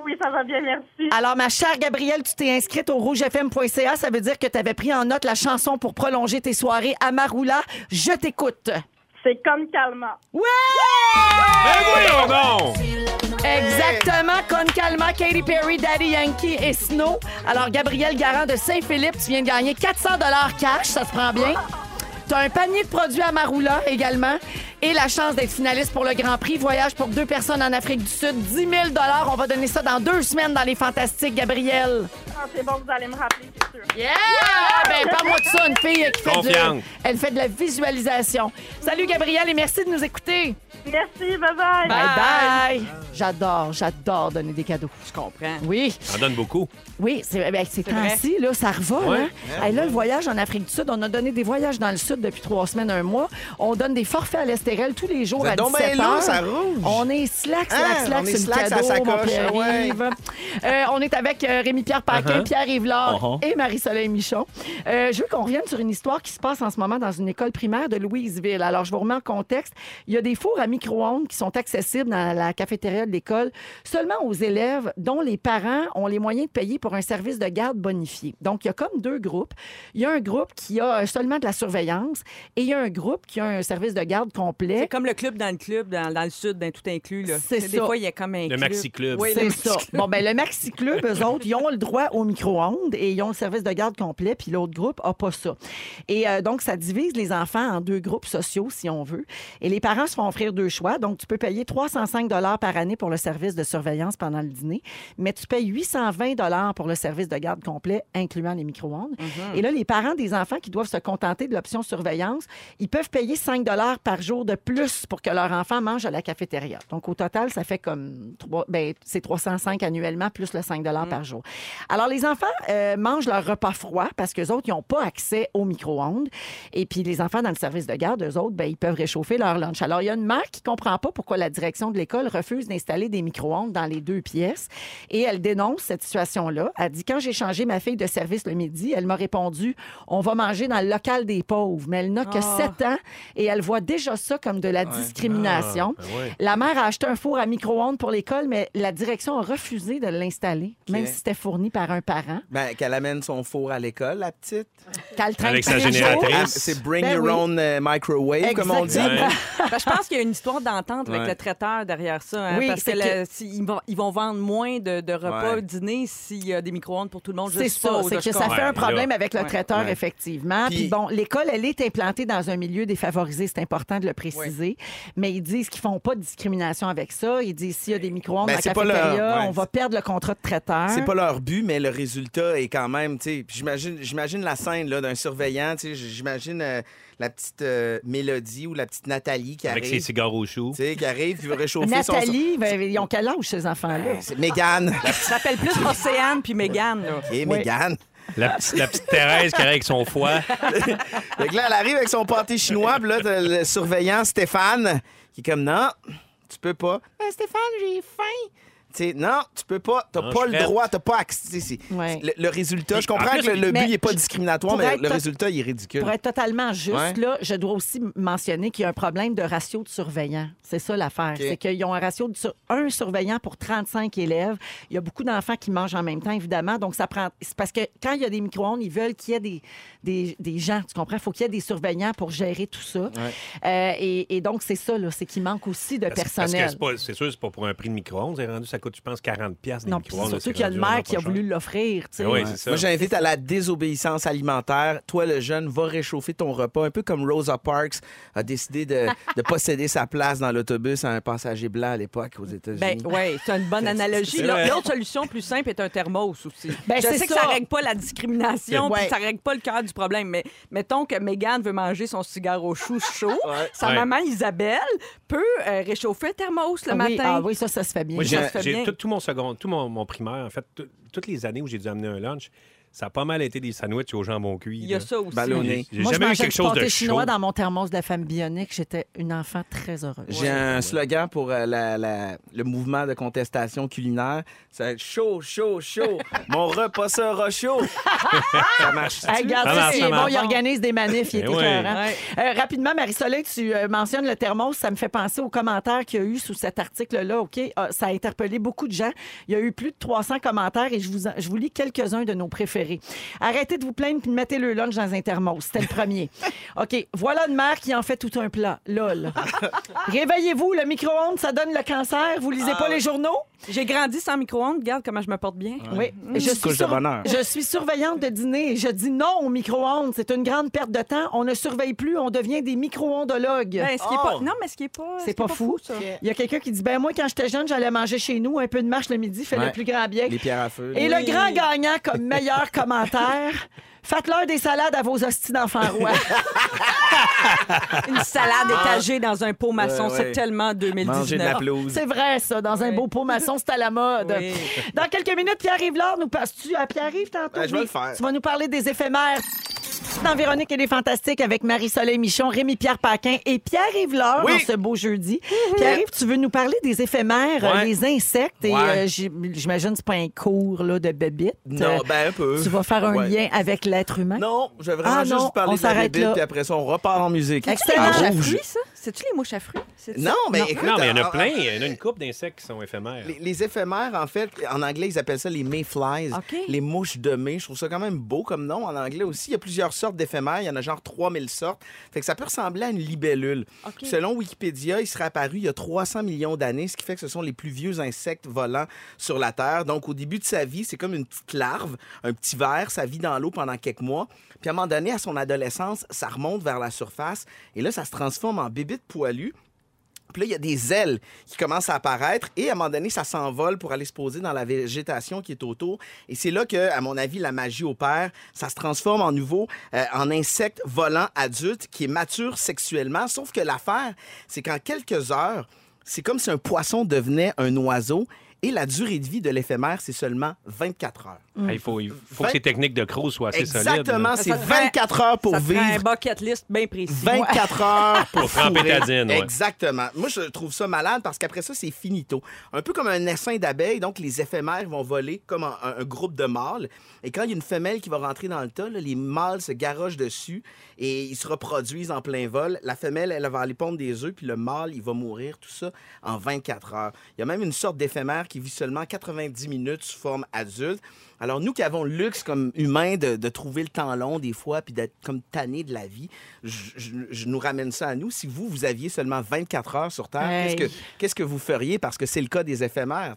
Oui, ça va bien, merci. Alors, ma chère Gabrielle, tu t'es inscrite au rougefm.ca. Ça veut dire que tu avais pris en note la chanson pour prolonger tes soirées à Maroula. Je t'écoute. C'est comme calma. Ouais! Ben voyons donc! Exactement. Con Calma, Katy Perry, Daddy Yankee et Snow. Alors, Gabriel Garand de Saint-Philippe, tu viens de gagner 400 cash. Ça se prend bien. Tu as un panier de produits à Maroula également et la chance d'être finaliste pour le Grand Prix. Voyage pour deux personnes en Afrique du Sud. 10 000 On va donner ça dans deux semaines dans les Fantastiques, Gabriel. Ah, c'est bon, vous allez me rappeler. Yeah! Ben, parle-moi de ça, une fille qui fait de, Confiante. elle fait de la visualisation. Salut, Gabriel, et merci de nous écouter. Merci, bye-bye. Bye bye. J'adore, j'adore donner des cadeaux. Je comprends. Oui, Ça en donne beaucoup. oui, c'est ben, ces C'est vrai. temps-ci, là, ça reva. Ouais. Hein? Hey, là, le voyage en Afrique du Sud, on a donné des voyages dans le Sud depuis trois semaines, un mois. On donne des forfaits à l'Estérel tous les jours Vous à êtes donc 17 bien là, heures. ça rouge. On est slack, slack, Hein? slack On est sur le slack, ça cadeau, mon sacoche, Pierre-Yves. Euh, on est avec euh, Rémi-Pierre Paquin, Uh-huh. Pierre-Yves Uh-huh. et Marie-Soleil Michon. Euh, je veux qu'on revienne sur une histoire qui se passe en ce moment dans une école primaire de Louisville. Alors, je vous remets en contexte. Il y a des fours à micro-ondes qui sont accessibles dans la cafétéria de l'école seulement aux élèves dont les parents ont les moyens de payer pour un service de garde bonifié. Donc, il y a comme deux groupes. Il y a un groupe qui a euh, seulement de la surveillance et il y a un groupe qui a un service de garde complet. C'est comme le club dans le club, dans, dans le sud, dans tout inclus. C'est Des ça. fois, il y a comme un Le club. Maxi Club. Oui, C'est ça. Bon, ben, le Maxi Club, eux autres, ils ont le droit au micro-ondes et ils ont le service de garde complet, puis l'autre groupe n'a pas ça. Et euh, donc, ça divise les enfants en deux groupes sociaux, si on veut. Et les parents se font offrir deux choix. Donc, tu peux payer 305 par année pour le service de surveillance pendant le dîner, mais tu payes 820 pour le service de garde complet, incluant les micro-ondes. Mhm. Et là, les parents des enfants qui doivent se contenter de l'option surveillance, ils peuvent payer 5 par jour de plus pour que leur enfant mange à la cafétéria. Donc, au total, ça fait comme ben, c'est 305 annuellement plus le 5 par jour. Alors, les enfants euh, mangent leur repas froid parce qu'eux autres, ils n'ont pas accès au micro-ondes. Et puis, les enfants dans le service de garde, eux autres, ben, ils peuvent réchauffer leur lunch. Alors, il y a une mère qui ne comprend pas pourquoi la direction de l'école refuse d'installer des micro-ondes dans les deux pièces. Et elle dénonce cette situation-là. Elle dit Quand j'ai changé ma fille de service le midi, elle m'a répondu On va manger dans le local des pauvres. Mais elle n'a que Ah. 7 ans et elle voit déjà ça comme de la discrimination. Ah, ben ouais. La mère a acheté un four à micro-ondes pour l'école, mais la direction a refusé de l'installer, même si c'était fourni par un parent. Ben, qu'elle amène son four à l'école, la petite. Qu'elle traîne Avec sa génératrice. Ah, C'est bring Ben your oui. own euh, microwave, comme on dit. Exactement. Ben, je pense qu'il y a une histoire d'entente avec Ouais. le traiteur derrière ça. hein, Oui, parce que, c'est le- si- ils, vont, ils vont vendre moins de, de repas Ouais. dîner s'il y a des micro-ondes pour tout le monde. C'est ça, c'est que ça comprends. fait un problème avec le Ouais. traiteur, Ouais. effectivement. Puis Puis- bon, l'école, elle est implantée dans un milieu défavorisé, c'est important de le préciser. Mais ils disent qu'ils font pas de discrimination avec ça. Ils disent s'il y a des micro-ondes Ben, dans la c'est pas leur- cafétéria, ouais. on va perdre le contrat de traiteur. C'est pas leur but, mais le résultat est quand même, tu j'imagine, j'imagine la scène là, d'un surveillant, tu sais, j'imagine euh, la petite euh, Mélodie ou la petite Nathalie qui Avec ses arrive, cigares au chou. sais, qui arrive, qui veut réchauffer son... Nathalie, ben, ils ont quel âge, ces enfants-là? C'est Mégane. Ça s'appelle plus Océane puis Mégane. là. OK, Mégane. La, petite- la petite Thérèse qui arrive avec son foie. Là, elle arrive avec son pâté chinois, puis là, t'as le surveillant Stéphane qui est comme, non, tu peux pas. Ben, Stéphane, j'ai faim. Non, tu peux pas. T'as pas le droit, t'as pas accès. Ouais. Le, le résultat, je En comprends plus, que le, but n'est pas discriminatoire, mais le résultat, il est ridicule. Pour être totalement juste, Ouais. là, je dois aussi mentionner qu'il y a un problème de ratio de surveillants. C'est ça l'affaire. C'est qu'ils ont un ratio de sur- un surveillant pour 35 élèves. Il y a beaucoup d'enfants qui mangent en même temps, évidemment. Donc, ça prend. C'est parce que quand il y a des micro-ondes, ils veulent qu'il y ait des, des, des gens. Tu comprends? Il faut qu'il y ait des surveillants pour gérer tout ça. Euh, et, et donc, c'est ça, là. C'est qu'il manque aussi de Parce, personnel. c'est sûr, c'est pas pour un prix de micro-ondes, c'est rendu, ça coûte, je pense, 40 pièces Non, puis surtout qu'il y a le maire qui a voulu l'offrir. tu sais. Oui, Ouais. c'est ça. Moi, j'invite à la désobéissance alimentaire. Toi, le jeune, va réchauffer ton repas, un peu comme Rosa Parks a décidé de, de posséder sa place dans l'autobus à un passager blanc à l'époque aux États-Unis. Ben oui, c'est une bonne analogie. L'autre solution plus simple est un thermos aussi. Ben, je c'est sais que ça. ça règle pas la discrimination, Ouais. puis ça règle pas le cœur du problème, mais mettons que Megan veut manger son cigare au chou chaud, sa Ouais. maman Isabelle peut euh, réchauffer un thermos le Ah oui, matin. ah oui, ça, ça se fait bien. Moi, Ça j'ai tout, tout mon second, tout mon, mon primaire, en fait, tout- toutes les années où j'ai dû amener un lunch, ça a pas mal été des sandwichs au jambon cuit. Il y a là. ça aussi. Ballonné. J'ai jamais eu quelque chose de pâté chaud. chinois dans mon thermos de la femme bionique. J'étais une enfant très heureuse. J'ai un slogan pour euh, la- la- le mouvement de contestation culinaire. C'est chaud, chaud, chaud. Mon repas sera chaud. ça marche. Hey, regarde, Ça ça, marche, c'est ça bon, il organise des manifs, il est Eh. Ouais. Euh, rapidement, Marie-Soleil, tu euh, mentionnes le thermos. Ça me fait penser aux commentaires qu'il y a eu sous cet article-là. OK? Ah, ça a interpellé beaucoup de gens. Il y a eu plus de 300 commentaires et je vous, en- je vous lis quelques-uns de nos préférés. Arrêtez de vous plaindre puis mettez le lunch dans un thermos. C'était le premier. OK. Voilà une mère qui en fait tout un plat. Lol. Réveillez-vous, le micro-ondes, ça donne le cancer. Vous lisez pas les journaux? J'ai grandi sans micro-ondes, regarde comment je me porte bien. Oui. Je Petite suis, couche de bonheur. je suis surveillante de dîner et je dis non au micro-ondes. C'est une grande perte de temps. On ne surveille plus, on devient des micro-ondologues. Ben, ce qui est pas... Non, mais ce qui est pas... ce C'est pas fou. ça. Il y a quelqu'un qui dit ben moi quand j'étais jeune, j'allais manger chez nous un peu de marche le midi, fait Ouais. le plus grand bien. Les pierres à feu. Et le grand gagnant comme meilleur commentaire, faites-leur des salades à vos hosties d'enfants rois. Une salade étagée dans un pot maçon, Ouais, ouais. c'est tellement Manger de 2019. la pelouse. C'est vrai ça, dans un beau pot maçon, c'est à la mode. Oui. Dans quelques minutes, Pierre-Yves Lard nous passe-tu à Pierre-Yves tantôt? Ben, je vais Oui. le faire. Tu vas nous parler des éphémères. Dans Véronique et les Fantastiques avec Marie-Soleil Michon, Rémi-Pierre Paquin et Pierre-Yves Oui. en ce beau jeudi. Pierre-Yves, tu veux nous parler des éphémères, euh, Ouais. les insectes et Ouais. euh, j'im- j'imagine que c'est pas un cours là, de bébites. Non, Euh, ben un peu. tu vas faire un Ouais. lien avec l'être humain? Non, je vais vraiment Ah, juste non, vous parler on de la s'arrête bébite, là. puis après ça, on repart en musique. Excellent. À rouge. fruits, ça? C'est-tu les mouches à fruits? Non, mais écoute, Non, mais il y en a plein. Il y en a une couple d'insectes qui sont éphémères. Les, les éphémères, en fait, en anglais, ils appellent ça les mayflies, OK. les mouches de mai. Je trouve ça quand même beau comme nom en anglais aussi. Il y a plusieurs sortes d'éphémères. Il y en a genre 3000 sortes. Fait que ça peut ressembler à une libellule. Selon Wikipédia, il serait apparu il y a 300 millions d'années, ce qui fait que ce sont les plus vieux insectes volants sur la Terre. Donc, au début de sa vie, c'est comme une petite larve, un petit ver. Ça vit dans l'eau pendant quelques mois. Puis, à un moment donné, à son adolescence, ça remonte vers la surface. Et là, ça se transforme en bébite poilue. Puis là, il y a des ailes qui commencent à apparaître et à un moment donné, ça s'envole pour aller se poser dans la végétation qui est autour. Et c'est là que, à mon avis, la magie opère. Ça se transforme en nouveau euh, en insecte volant adulte qui est mature sexuellement. Sauf que l'affaire, c'est qu'en quelques heures, c'est comme si un poisson devenait un oiseau. Et la durée de vie de l'éphémère, c'est seulement 24 heures. Il faut, il faut Vingt- que ces techniques de crocs soient assez solides. Exactement, c'est Ça te ferait- 24 heures pour ça ferait un vivre. bucket list bien précis. 24 heures pour, Pour tremper fourrer. ta dîne, ouais. Exactement. Moi, je trouve ça malade parce qu'après ça, c'est finito. Un peu comme un essaim d'abeilles. Donc, les éphémères vont voler comme un, un- un groupe de mâles. Et quand il y a une femelle qui va rentrer dans le tas, là, les mâles se garochent dessus et ils se reproduisent en plein vol. La femelle, elle va aller pondre des œufs, puis le mâle, il va mourir. Tout ça en 24 heures. Il y a même une sorte d'éphémère qui vit seulement 90 minutes sous forme adulte. Alors, nous qui avons le luxe comme humains de, de trouver le temps long des fois, puis d'être comme tannés de la vie, je, je- je nous ramène ça à nous. Si vous, vous aviez seulement 24 heures sur Terre, Hey. qu'est-ce que, qu'est-ce que vous feriez? Parce que c'est le cas des éphémères.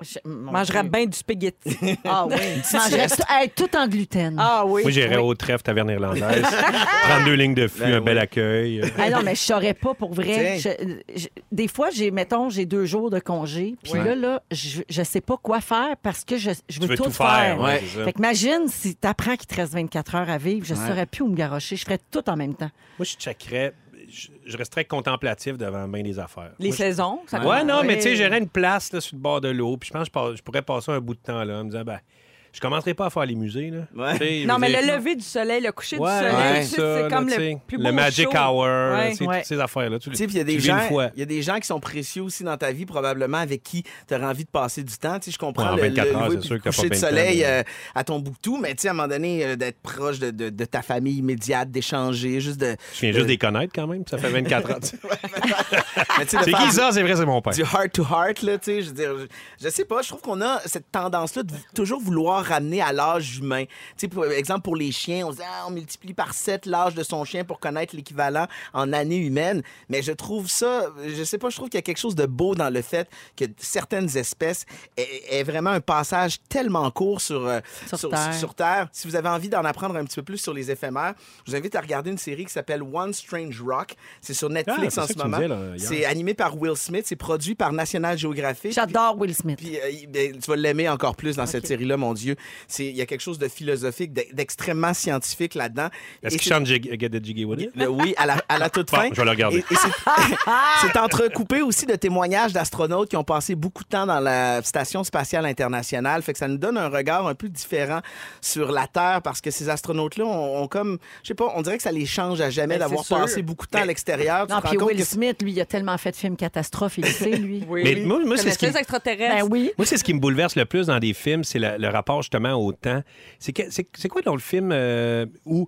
Je Mangerais bien du spaghetti. Ah oui. Mangerais tout, hey, tout en gluten. ah oui. Moi, j'irais oui. au trèfle taverne irlandaise. 32 lignes de fût, Ben un bel accueil. Ah non, mais je saurais pas pour vrai. Je- je- des fois, j'ai, mettons, j'ai deux jours de congé. Puis Ouais. là, là, je, je sais pas quoi faire parce que je, je veux, veux tout, tout faire. faire, ouais. Fait imagine si t'apprends qu'il te reste 24 heures à vivre, je Ouais. saurais plus où me garocher. Je ferais tout en même temps. Moi, je checkerais. Je, resterais contemplatif devant bien des affaires. Les Moi, je- saisons. Ça Ouais, non, mais tu sais, j'aurais une place là, sur le bord de l'eau. Puis je pense que je pourrais passer un bout de temps là en me disant, ben, je commencerai pas à faire les musées. Là. Ouais. Non, mais dire- le lever du soleil, le coucher Ouais, du soleil, ouais, c'est comme le sais, plus beau Le Magic show. Hour, toutes ces affaires-là. Tu, Tu sais, puis il y a des gens, il y a des gens qui sont précieux aussi dans ta vie, probablement, avec qui tu auras envie de passer du temps. Tu sais, je comprends Ouais, en le, 24 le heures, lever c'est puis sûr le coucher de temps, soleil mais- euh, à ton Bouctou, mais tu sais, à un moment donné, euh, d'être proche de, de- de ta famille immédiate, d'échanger, juste de... Je viens juste des connaître quand même, ça fait 24 ans. tu sais. Mais tu sais, de C'est qui ça? C'est vrai, c'est mon père. du heart to heart là tu sais je veux dire je, je sais pas je trouve qu'on a cette tendance là de toujours vouloir pouvoir ramener à l'âge humain. Tu sais, par exemple, pour les chiens, on dit, ah, on multiplie par 7 l'âge de son chien pour connaître l'équivalent en années humaines. Mais je trouve ça, je sais pas, je trouve qu'il y a quelque chose de beau dans le fait que certaines espèces aient, aient vraiment un passage tellement court sur, euh, Sur Terre. sur Terre. Si vous avez envie d'en apprendre un petit peu plus sur les éphémères, je vous invite à regarder une série qui s'appelle One Strange Rock. C'est sur Netflix Ah, en ce moment. C'est animé par Will Smith. C'est produit par National Geographic. J'adore Will Smith. Puis euh, ben, tu vas l'aimer encore plus dans cette série-là, mon Dieu. Il y a quelque chose de philosophique, d'e- d'extrêmement scientifique là-dedans. Est-ce qu'il chante Jig- Get the Jiggy With It? le- oui, à la, à la toute Bon, fin. je vais le regarder. Et- et c'est- entrecoupé aussi de témoignages d'astronautes qui ont passé beaucoup de temps dans la Station spatiale internationale. Fait que ça nous donne un regard un peu différent sur la Terre parce que ces astronautes-là ont, ont comme, je sais pas, on dirait que ça les change à jamais Ben, d'avoir passé beaucoup de temps à l'extérieur. Non, puis Will que- Smith, lui, il a tellement fait de films catastrophes, il le sait, lui. Oui, Mais oui. moi- moi, c'est ce qui? Ben oui. Moi, c'est ce qui me bouleverse le plus dans des films, c'est le rapport justement au temps. C'est que- c'est c'est quoi dans le film euh, où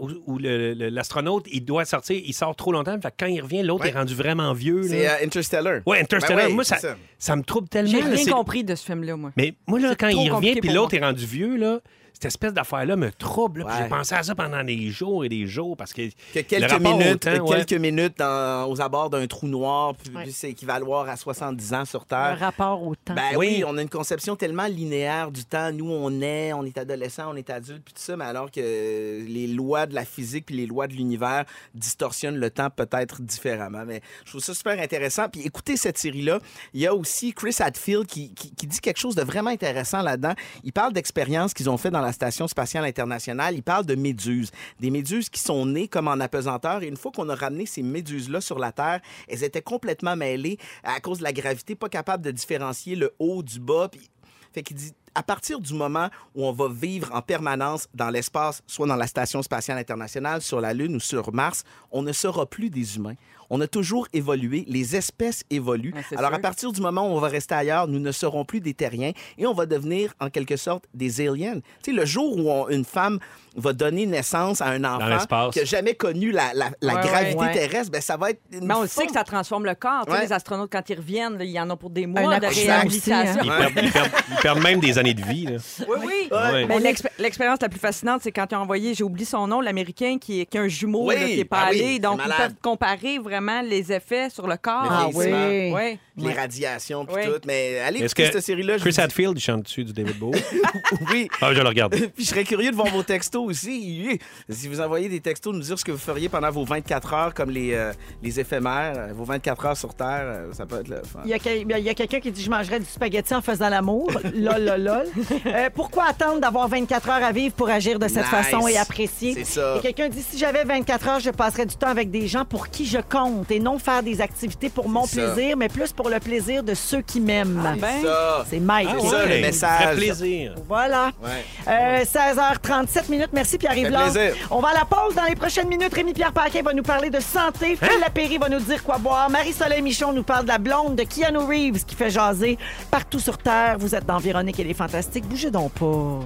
où, où le- le- l'astronaute, il doit sortir, il sort trop longtemps, fait que quand il revient, l'autre Ouais. est rendu vraiment vieux. là. C'est euh, Interstellar. Ouais, Interstellar. Ben moi, ça, ça. ça me trouble tellement. J'ai rien compris de ce film-là, moi. Mais moi, là, quand il revient, puis l'autre moi. est rendu vieux, là, cette espèce d'affaire-là me trouble. Ouais. J'ai pensé à ça pendant des jours et des jours parce que. Quelques rapport minutes, temps, ouais. quelques minutes dans- aux abords d'un trou noir, puis Ouais. c'est équivaloir à 70 ans sur Un Terre. rapport au temps. Ben oui. Oui. on a une conception tellement linéaire du temps. Nous, on est, on est adolescent, on est adulte, puis tout ça, mais alors que les lois de la physique puis les lois de l'univers distorsionnent le temps peut-être différemment. Mais je trouve ça super intéressant. Puis écoutez cette série-là. Il y a aussi Chris Hadfield qui, qui- qui dit quelque chose de vraiment intéressant là-dedans. Il parle d'expériences qu'ils ont fait dans la Station spatiale internationale. Il parle de méduses. Des méduses qui sont nées comme en apesanteur. Et une fois qu'on a ramené ces méduses-là sur la Terre, elles étaient complètement mêlées à cause de la gravité, pas capables de différencier le haut du bas. Puis fait qu'il dit, à partir du moment où on va vivre en permanence dans l'espace, soit dans la Station spatiale internationale, sur la Lune ou sur Mars, on ne sera plus des humains. On a toujours évolué, les espèces évoluent. Alors, sûr. à partir du moment où on va rester ailleurs, nous ne serons plus des terriens et on va devenir, en quelque sorte, des aliens. Tu sais, le jour où on- une femme va donner naissance à un enfant qui n'a jamais connu la, la- la Ouais, gravité ouais. terrestre, ben, ça va être une Mais on le sait que ça transforme le corps. Tu Ouais. Les astronautes, quand ils reviennent, là, il y en a pour des Un mois de accouchement réhabilitation. aussi, Ils, perdent, ils perdent- ils perdent même des années de vie. là. Oui, oui. Mais l'expé- l'expérience la plus fascinante, c'est quand ils ont envoyé, j'ai oublié son nom, l'Américain qui, est- qui a un jumeau Oui, là, qui n'est pas ah allé. Donc, ils peuvent comparer vraiment les effets sur le corps. Le Ah oui. Les radiations, puis tout. Mais allez Est-ce écouter que cette série-là. je Chris Hadfield, il chante dessus du David Bowie? Oui. Ah, je le regarde. Puis je serais curieux de voir vos textos aussi. Si vous envoyez des textos, nous dire ce que vous feriez pendant vos 24 heures, comme les, euh, les éphémères, euh, vos 24 heures sur Terre, euh, ça peut être le fun. Il y a, quel- il y a quelqu'un qui dit Je mangerais du spaghetti en faisant l'amour. lol, lol, lol. Euh, pourquoi attendre d'avoir 24 heures à vivre pour agir de cette Nice. façon et apprécier? C'est ça. Et quelqu'un dit Si j'avais 24 heures, je passerais du temps avec des gens pour qui je compte et non faire des activités pour mon C'est ça. plaisir, mais plus pour le plaisir de ceux qui m'aiment. ben. Ça. C'est Mike. C'est ça, le ouais, message. Ça plaisir. Voilà. Ouais. Euh, 16h37 minutes. Merci Pierre-Yves. On va à la pause dans les prochaines minutes. Rémi-Pierre Paquin va nous parler de santé. Phil Lapéry va nous dire quoi boire. Marie-Soleil Michon nous parle de la blonde de Keanu Reeves qui fait jaser partout sur Terre. Vous êtes dans Véronique et les Fantastiques. Bougez donc pas.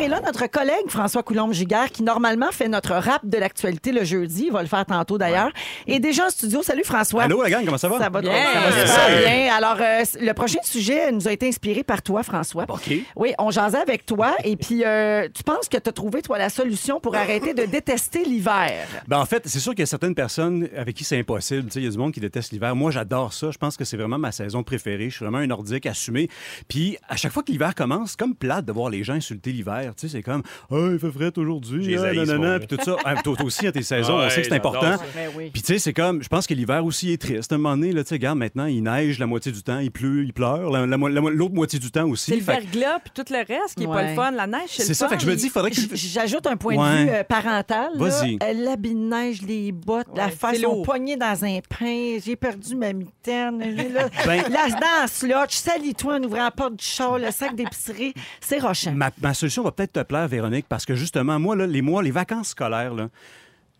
Et là, notre collègue François Coulombe-Giguère, qui normalement fait notre rap de l'actualité le jeudi, il va le faire tantôt d'ailleurs, est déjà en studio. Salut François. Allô, la gang, comment ça va? Ça va, Bien. ça va super Salut. bien. Alors, euh, le prochain sujet nous a été inspiré par toi, François. OK. Oui, on jasait avec toi et puis euh, tu penses que tu as trouvé, toi, la solution pour arrêter de détester l'hiver? Ben, en fait, c'est sûr qu'il y a certaines personnes avec qui c'est impossible. Tu sais, Il y a du monde qui déteste l'hiver. Moi, j'adore ça. Je pense que c'est vraiment ma saison préférée. Je suis vraiment un nordique assumé. Puis, à chaque fois que l'hiver commence, c'est comme plate de voir les gens insulter l'hiver. Tu sais, c'est comme, ah, il fait frais aujourd'hui, ah, nanana, puis tout ça. Ah, toi toi aussi, à tes saisons, on sait que c'est important. Ben oui. Puis tu sais, c'est comme, je pense que l'hiver aussi est triste. À un moment donné, là, tu sais, regarde, maintenant, il neige la moitié du temps, il pleut, il pleure, la- la mo- la mo- l'autre moitié du temps aussi. C'est le verglas puis tout le reste qui n'est pas le fun. La neige, c'est le C'est ça, fun. fait que je me dis, il faudrait que... J'ajoute un point de vue euh, parental. là. Vas-y. Euh, L'habit de neige, les bottes, la face, lourd. poignés dans un pain. J'ai perdu ma mitaine. Là, Ben- là, dans le slot, salis-toi en ouvrant la porte du char, le sac d'épicerie. C'est rochant. Ma, ma solution va peut-être te plaire, Véronique, parce que justement, moi, là, les mois, les vacances scolaires, là,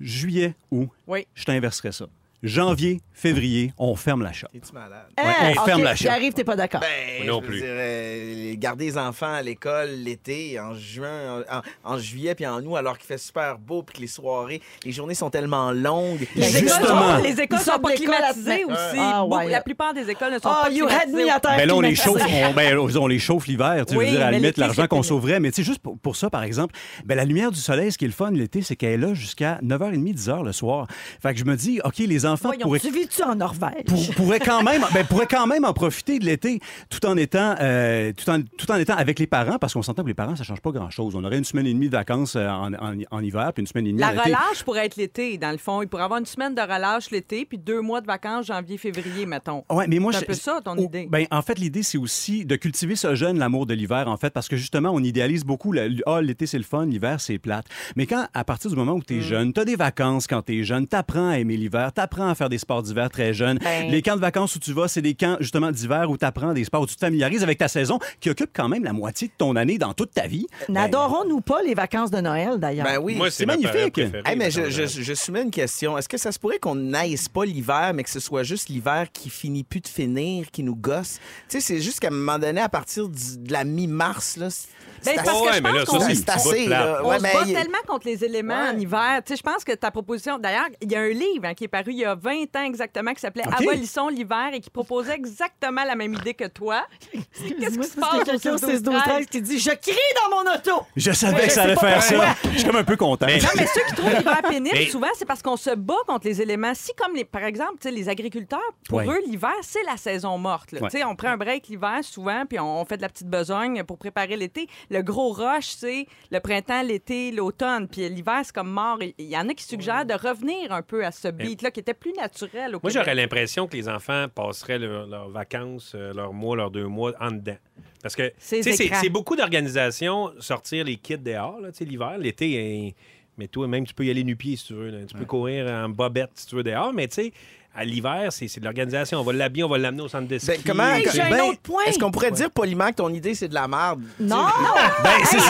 juillet, août, Oui. je t'inverserais ça. Janvier, février, on ferme la shop. Es-tu malade? Ouais, Hein? on ferme OK, la shop. arrive, t'es pas d'accord. Ben, Non je veux plus. dire, euh, garder les enfants à l'école l'été, en juin, en, en- en juillet puis en août, alors qu'il fait super beau puis que les soirées, les journées sont tellement longues. Les écoles, Justement. sont, les écoles Ils sont sortent pas de l'école à- climatisées aussi. Ah, Beaucoup- ouais. La plupart des écoles ne sont Oh, pas you had climatisées. me à terre. Ben là, on les chauffe, on, ben, on les chauffe l'hiver. tu sais, Oui, je veux dire, à la mais limite, l'été, l'argent c'est qu'on pénible. sauverait. Mais tu sais, juste pour, pour ça, par exemple, ben, la lumière du soleil, ce qui est le fun l'été, c'est qu'elle est là jusqu'à 9h30, 10h le soir. Fait que je me dis, OK, les enfants Voyons, pourraient tu en Norvège? pour- pourraient quand même ben, pourraient quand même en profiter de l'été tout en étant euh, tout en tout en étant avec les parents parce qu'on s'entend que les parents ça change pas grand chose on aurait une semaine et demie de vacances euh, en, en- en hiver puis une semaine et demie La relâche pourrait être l'été, dans le fond. Il pourrait avoir une semaine de relâche l'été, puis deux mois de vacances janvier, février, mettons. Ouais, mais moi, C'est un peu ça, ton Oh, idée. Ben, en fait, l'idée, c'est aussi de cultiver ce jeune l'amour de l'hiver, en fait, parce que justement, on idéalise beaucoup. Ah, l'été, c'est le fun, l'hiver, c'est plate. Mais quand, à partir du moment où Mm. tu es jeune, tu as des vacances quand tu es jeune, tu apprends à aimer l'hiver, tu apprends à faire des sports d'hiver très jeune. Ben- Les camps de vacances où tu vas, c'est des camps, justement, d'hiver où tu apprends des sports, où tu te familiarises avec ta saison qui occupe quand même la moitié de ton année dans toute ta vie. Ben, N'adorons-nous pas les vacances de Noël, d'ailleurs? Ben oui. C'est c'est ma magnifique. Hey, mais je, soumets une question. Est-ce que ça se pourrait qu'on n'aille pas l'hiver, mais que ce soit juste l'hiver qui finit plus de finir, qui nous gosse? Tu sais, c'est juste qu'à un moment donné, à partir de la mi-mars, là, c'est Ben, parce assez- que Ouais, je pense qu'on- Ouais, se bat il- tellement contre les éléments Ouais. en hiver. Tu sais, je pense que ta proposition, d'ailleurs, il y a un livre hein, qui est paru il y a 20 ans exactement qui s'appelait OK. Abolissons l'hiver et qui proposait exactement la même idée que toi. Qu'est-ce qui se a passe quelqu'un au 6 6 12 13 qui dit Je crie dans mon auto! Je savais Ouais, que ça allait faire ça. Je suis comme un peu content. Mais- Non, mais ceux qui trouvent l'hiver pénible, Mais- souvent, c'est parce qu'on se bat contre les éléments. Si, comme les, par exemple, les agriculteurs, pour Ouais. eux, l'hiver, c'est la saison morte. là. Ouais. Tu sais, On prend un break l'hiver souvent, puis on, on fait de la petite besogne pour préparer l'été. Le gros rush, c'est le printemps, l'été, l'automne. Puis l'hiver, c'est comme mort. Il y en a qui suggèrent de revenir un peu à ce beat-là qui était plus naturel au Moi, j'aurais l'impression que les enfants passeraient leur- leurs vacances, euh, leurs mois, leurs deux mois en dedans. Parce que Ces tu sais, c'est beaucoup d'organisations, sortir les kits dehors, là, tu sais, l'hiver. L'été, hein, mais toi, même, tu peux y aller nu-pied si tu veux. là. Tu peux courir en bobette si tu veux dehors, mais tu sais, à l'hiver, c'est c'est de l'organisation. On va l'habiller, on va l'amener au centre de ski. Ben, comment, Hey, j'ai un ben, autre point. Est-ce qu'on pourrait dire poliment que ton idée, c'est de la merde? Non! Ben, c'est Hey,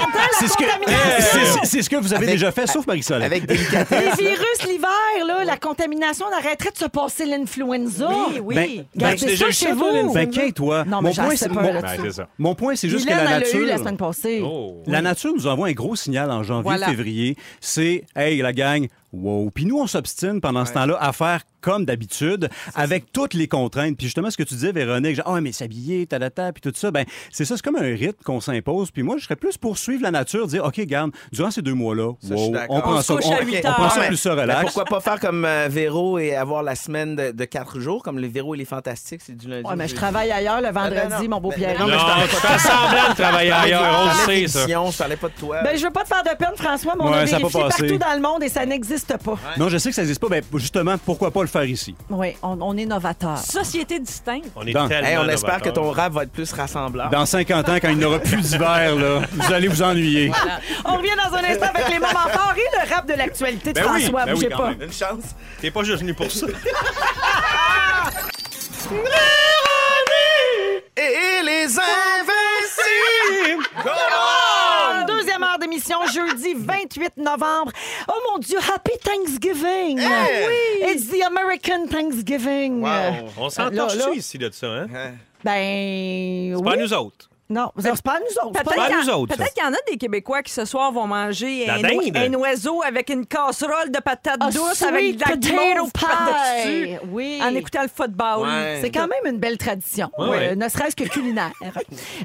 ce que ce vous avez Avec- déjà fait, sauf Marisol. Avec délicatesse. Les virus l'hiver, là, la contamination, on arrêterait de se passer l'influenza. Oui, oui. Ben, Gardez ben, ça chez vous. Ben, toi? Non, mais mon, point, sais c'est, pas, mon, là. Ben, c'est ça. mon point, c'est juste que la nature. la semaine passée. Oh. La nature nous envoie un gros signal en Voilà. janvier-février. C'est, hey, la gang, wow. Puis nous, on s'obstine pendant ce temps-là à faire comme d'habitude, avec toutes les contraintes. Puis justement, ce que tu disais, Véronique, genre, ah, mais s'habiller, ta puis tout ça, ben, c'est ça, c'est comme un rythme qu'on s'impose. Puis moi, je serais plus pour suivre la nature, dire, OK, garde, durant ces deux mois-là, wow, on prend ça, on, prend ça Mais- plus ça mais relax. pourquoi pas faire comme euh, Véro et avoir la semaine de, de quatre jours, comme le Véro et les Fantastiques, c'est du lundi. Ouais, mais je travaille ailleurs le vendredi, non. mon beau Mais- Pierre. non, mais je Non, parlais je de fais toi. semblant de travailler ailleurs, on le sait, ça. Je parlais pas de toi. Ben, je veux pas te faire de peine, François, mais on Ouais, a vérifié partout dans le monde et ça n'existe pas. Non, je sais que ça n'existe pas, mais justement, pourquoi pas le faire ici? Oui, on, on est novateur. Société distincte. On est Dans- tellement Hey, on espère que ton rap va être plus rassembleur. Dans 50 ans, quand il n'y aura plus d'hiver, là, vous allez vous ennuyer. On revient dans un instant avec les moments forts et le rap de l'actualité de Ben oui, François. ben oui, Bougez quand pas. même. Une chance. T'es pas juste venu pour ça. Et les invincibles! Jeudi 28 novembre. Oh mon Dieu, Happy Thanksgiving! Hey! Oui! It's the American Thanksgiving. Wow. On là. ici de ça, hein? Hein? Ben. C'est oui. pas à nous autres. Non, c'est pas à nous autres. c'est Peut-être qu'il y, nous a- autres, ça. peut-être qu'il y en a des Québécois qui ce soir vont manger La un, oi- dinde. un oiseau avec une casserole de patates A douces avec de la potato guimauve par-dessus pie. Oui. en écoutant le football. Ouais. C'est quand même une belle tradition, Ouais, euh, ouais. ne serait-ce que culinaire.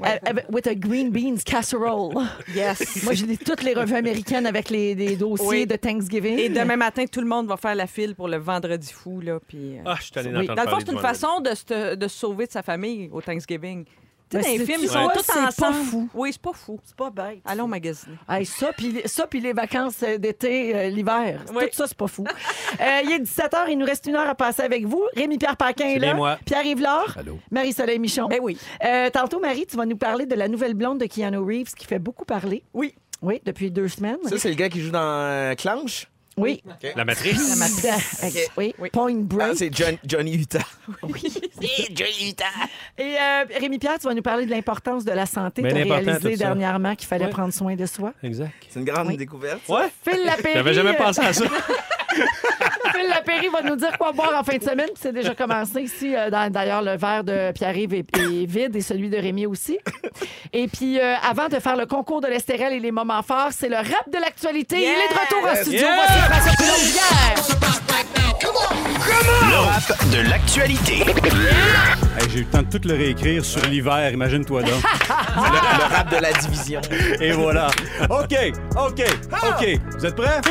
Euh, avec- with a green beans casserole. Yes. Moi, lis toutes les revues américaines avec les, les dossiers Oui. de Thanksgiving. Et demain matin, tout le monde va faire la file pour le vendredi fou. Là, puis, euh, Ah, je suis allé Oui. d'entendre Dans le fond, parler c'est une du vendredi. façon de se, de se sauver de sa famille au Thanksgiving. Ben, les films, ils sont tous c'est pas fou. Oui, c'est pas fou. C'est pas bête. Allons magasiner. Hey, ça, puis ça, puis les vacances euh, d'été, euh, l'hiver. Oui. Tout ça, c'est pas fou. Euh, il est 17h, il nous reste une heure à passer avec vous. Rémi-Pierre Paquin est C'est là. bien moi. Pierre-Yves Laure. Allô? Marie-Soleil Michon. Ben oui. Euh, tantôt, Marie, tu vas nous parler de la nouvelle blonde de Keanu Reeves qui fait beaucoup parler. Oui. Oui, depuis deux semaines. Ça, c'est le gars qui joue dans euh, Clanche? Oui. La matrice. La matrice. Oui. Point Ah, Break. c'est John- Johnny Utah. Et euh, Rémi-Pierre, tu vas nous parler de l'importance de la santé. Tu as réalisé ça. dernièrement qu'il fallait Ouais. prendre soin de soi. Exact. C'est une grande Oui. découverte. Ouais. Phil Lapéry. J'avais jamais pensé à ça. Phil Lapéry va nous dire quoi boire en fin de semaine. puis C'est déjà commencé ici. euh, dans- D'ailleurs, le verre de Pierre-Yves est, est vide et celui de Rémi aussi. Et puis, euh, avant de faire le concours de l'Estérel et les moments forts, c'est le rap de l'actualité. Il est de retour en studio. Yeah! Voici François Coulombière. Le rap de l'actualité. Hey, J'ai eu le temps de tout le réécrire sur l'hiver, imagine-toi donc. Le rap de la division. Et voilà. OK, OK, OK. Vous êtes prêts?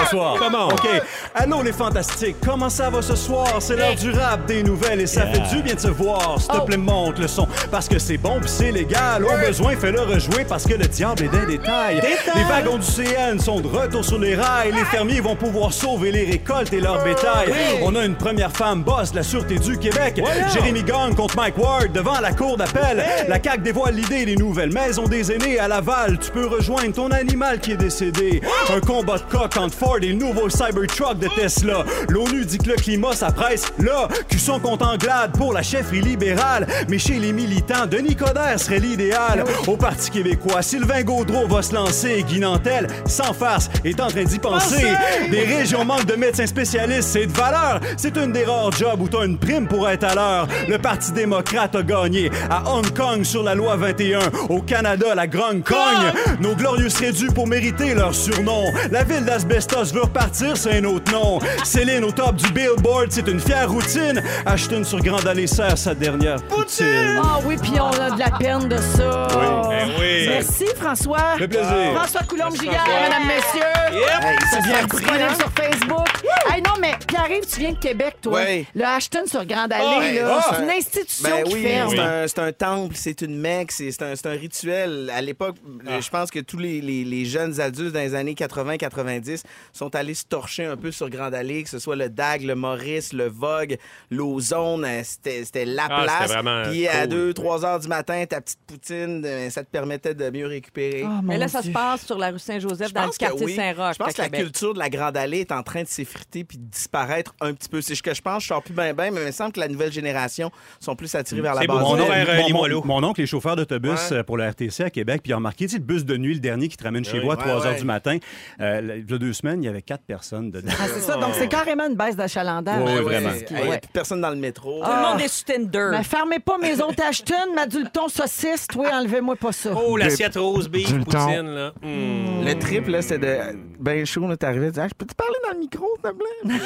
Bonsoir. Comment? OK. Allô, les fantastiques. Comment ça va ce soir? C'est l'heure du rap, des nouvelles et ça fait du bien de se voir. S'il te plaît, monte le son parce que c'est bon pis c'est légal. Au besoin, fais-le rejouer parce que le diable est dans les détails. Les wagons du CN sont de retour sur les rails. Les fermiers vont pouvoir sauver les récoltes et leur bétail. On a une première femme boss de la Sûreté du Québec. Jérémy Gang contre Mike Ward devant la cour d'appel. La CAQ dévoile l'idée des nouvelles maisons des aînés à Laval. Tu peux rejoindre ton animal qui est décédé. Un combat de coq entre Ford et le nouveau De Tesla. L'ONU dit que le climat, ça presse. Là, Cusson compte en glade pour la chefferie libérale. Mais chez les militants, Denis Coderre serait l'idéal. Au Parti québécois, Sylvain Gaudreau va se lancer. Guy Nantel, sans farce, est en train d'y penser. Des régions manquent de médecins spécialistes, c'est de valeur. C'est une des rares jobs où t'as une prime pour être à l'heure. Le Parti démocrate a gagné. À Hong Kong, sur la loi 21. Au Canada, la grogne cogne. Nos glorieux seraient dus pour mériter leur surnom. La ville d'Asbestos veut repartir, c'est un autre nom. Céline au top du Billboard, c'est une fière routine. Ashton sur Grande Allée sert sa dernière poutine. Ah oui, puis on a de la peine de ça. Ben oui. Merci, François. fait plaisir. François Coulombe-Giguère, mesdames, messieurs. Hey, bien pris, Disponible hein? sur Facebook. Hey, non, mais Pierre-Yves, tu viens de Québec, toi. Oui. Le Ashton sur Grande Allée, Ouais. là, Ah. c'est une institution Ben qui oui, ferme. c'est un, temple, c'est une mecque, c'est c'est un, c'est un rituel. À l'époque, je pense que tous les, les- les jeunes adultes dans les années 80-90 sont allés se torcher un peu sur Grande Allée, que ce soit le DAG, le Maurice, le Vogue, l'Ozone, euh, c'était c'était la Ah, place. Puis à cool. 2-3 heures du matin, ta petite poutine, euh, ça te permettait de mieux récupérer. Oh, Mais là, ça se passe sur la rue Saint-Joseph, dans le pense que quartier oui. Saint-Roch. Je pense que la culture de la Grande Allée est en train de s'effriter puis de disparaître un petit peu. C'est ce que je pense. Je sors plus bien, bien, mais il me semble que la nouvelle génération sont plus attirés vers la base. Mon Mon, mon- oncle est chauffeur d'autobus Ouais. euh, pour la RTC à Québec, puis il a remarqué, tu sais, le bus de nuit, le dernier qui te ramène chez Oui. vous à 3 Ouais, h du matin. Euh, il y a deux semaines, il y avait quatre personnes dedans. Ah, c'est ça. Donc, c'est carrément une baisse d'achalandage. Ouais, Ouais, vraiment. ouais. Hey, y a plus personne dans le métro. Tout le monde est sur Tinder. Mais fermez pas mes autres Ashton, m'adulton saucisse. Toi, enlevez-moi pas ça. Oh, l'assiette rose beef, poutine, là. Mm. Le trip, là, c'est de. Ben chaud, là, t'arrivais, tu dis, ah, je peux-tu parler dans le micro, te plaît?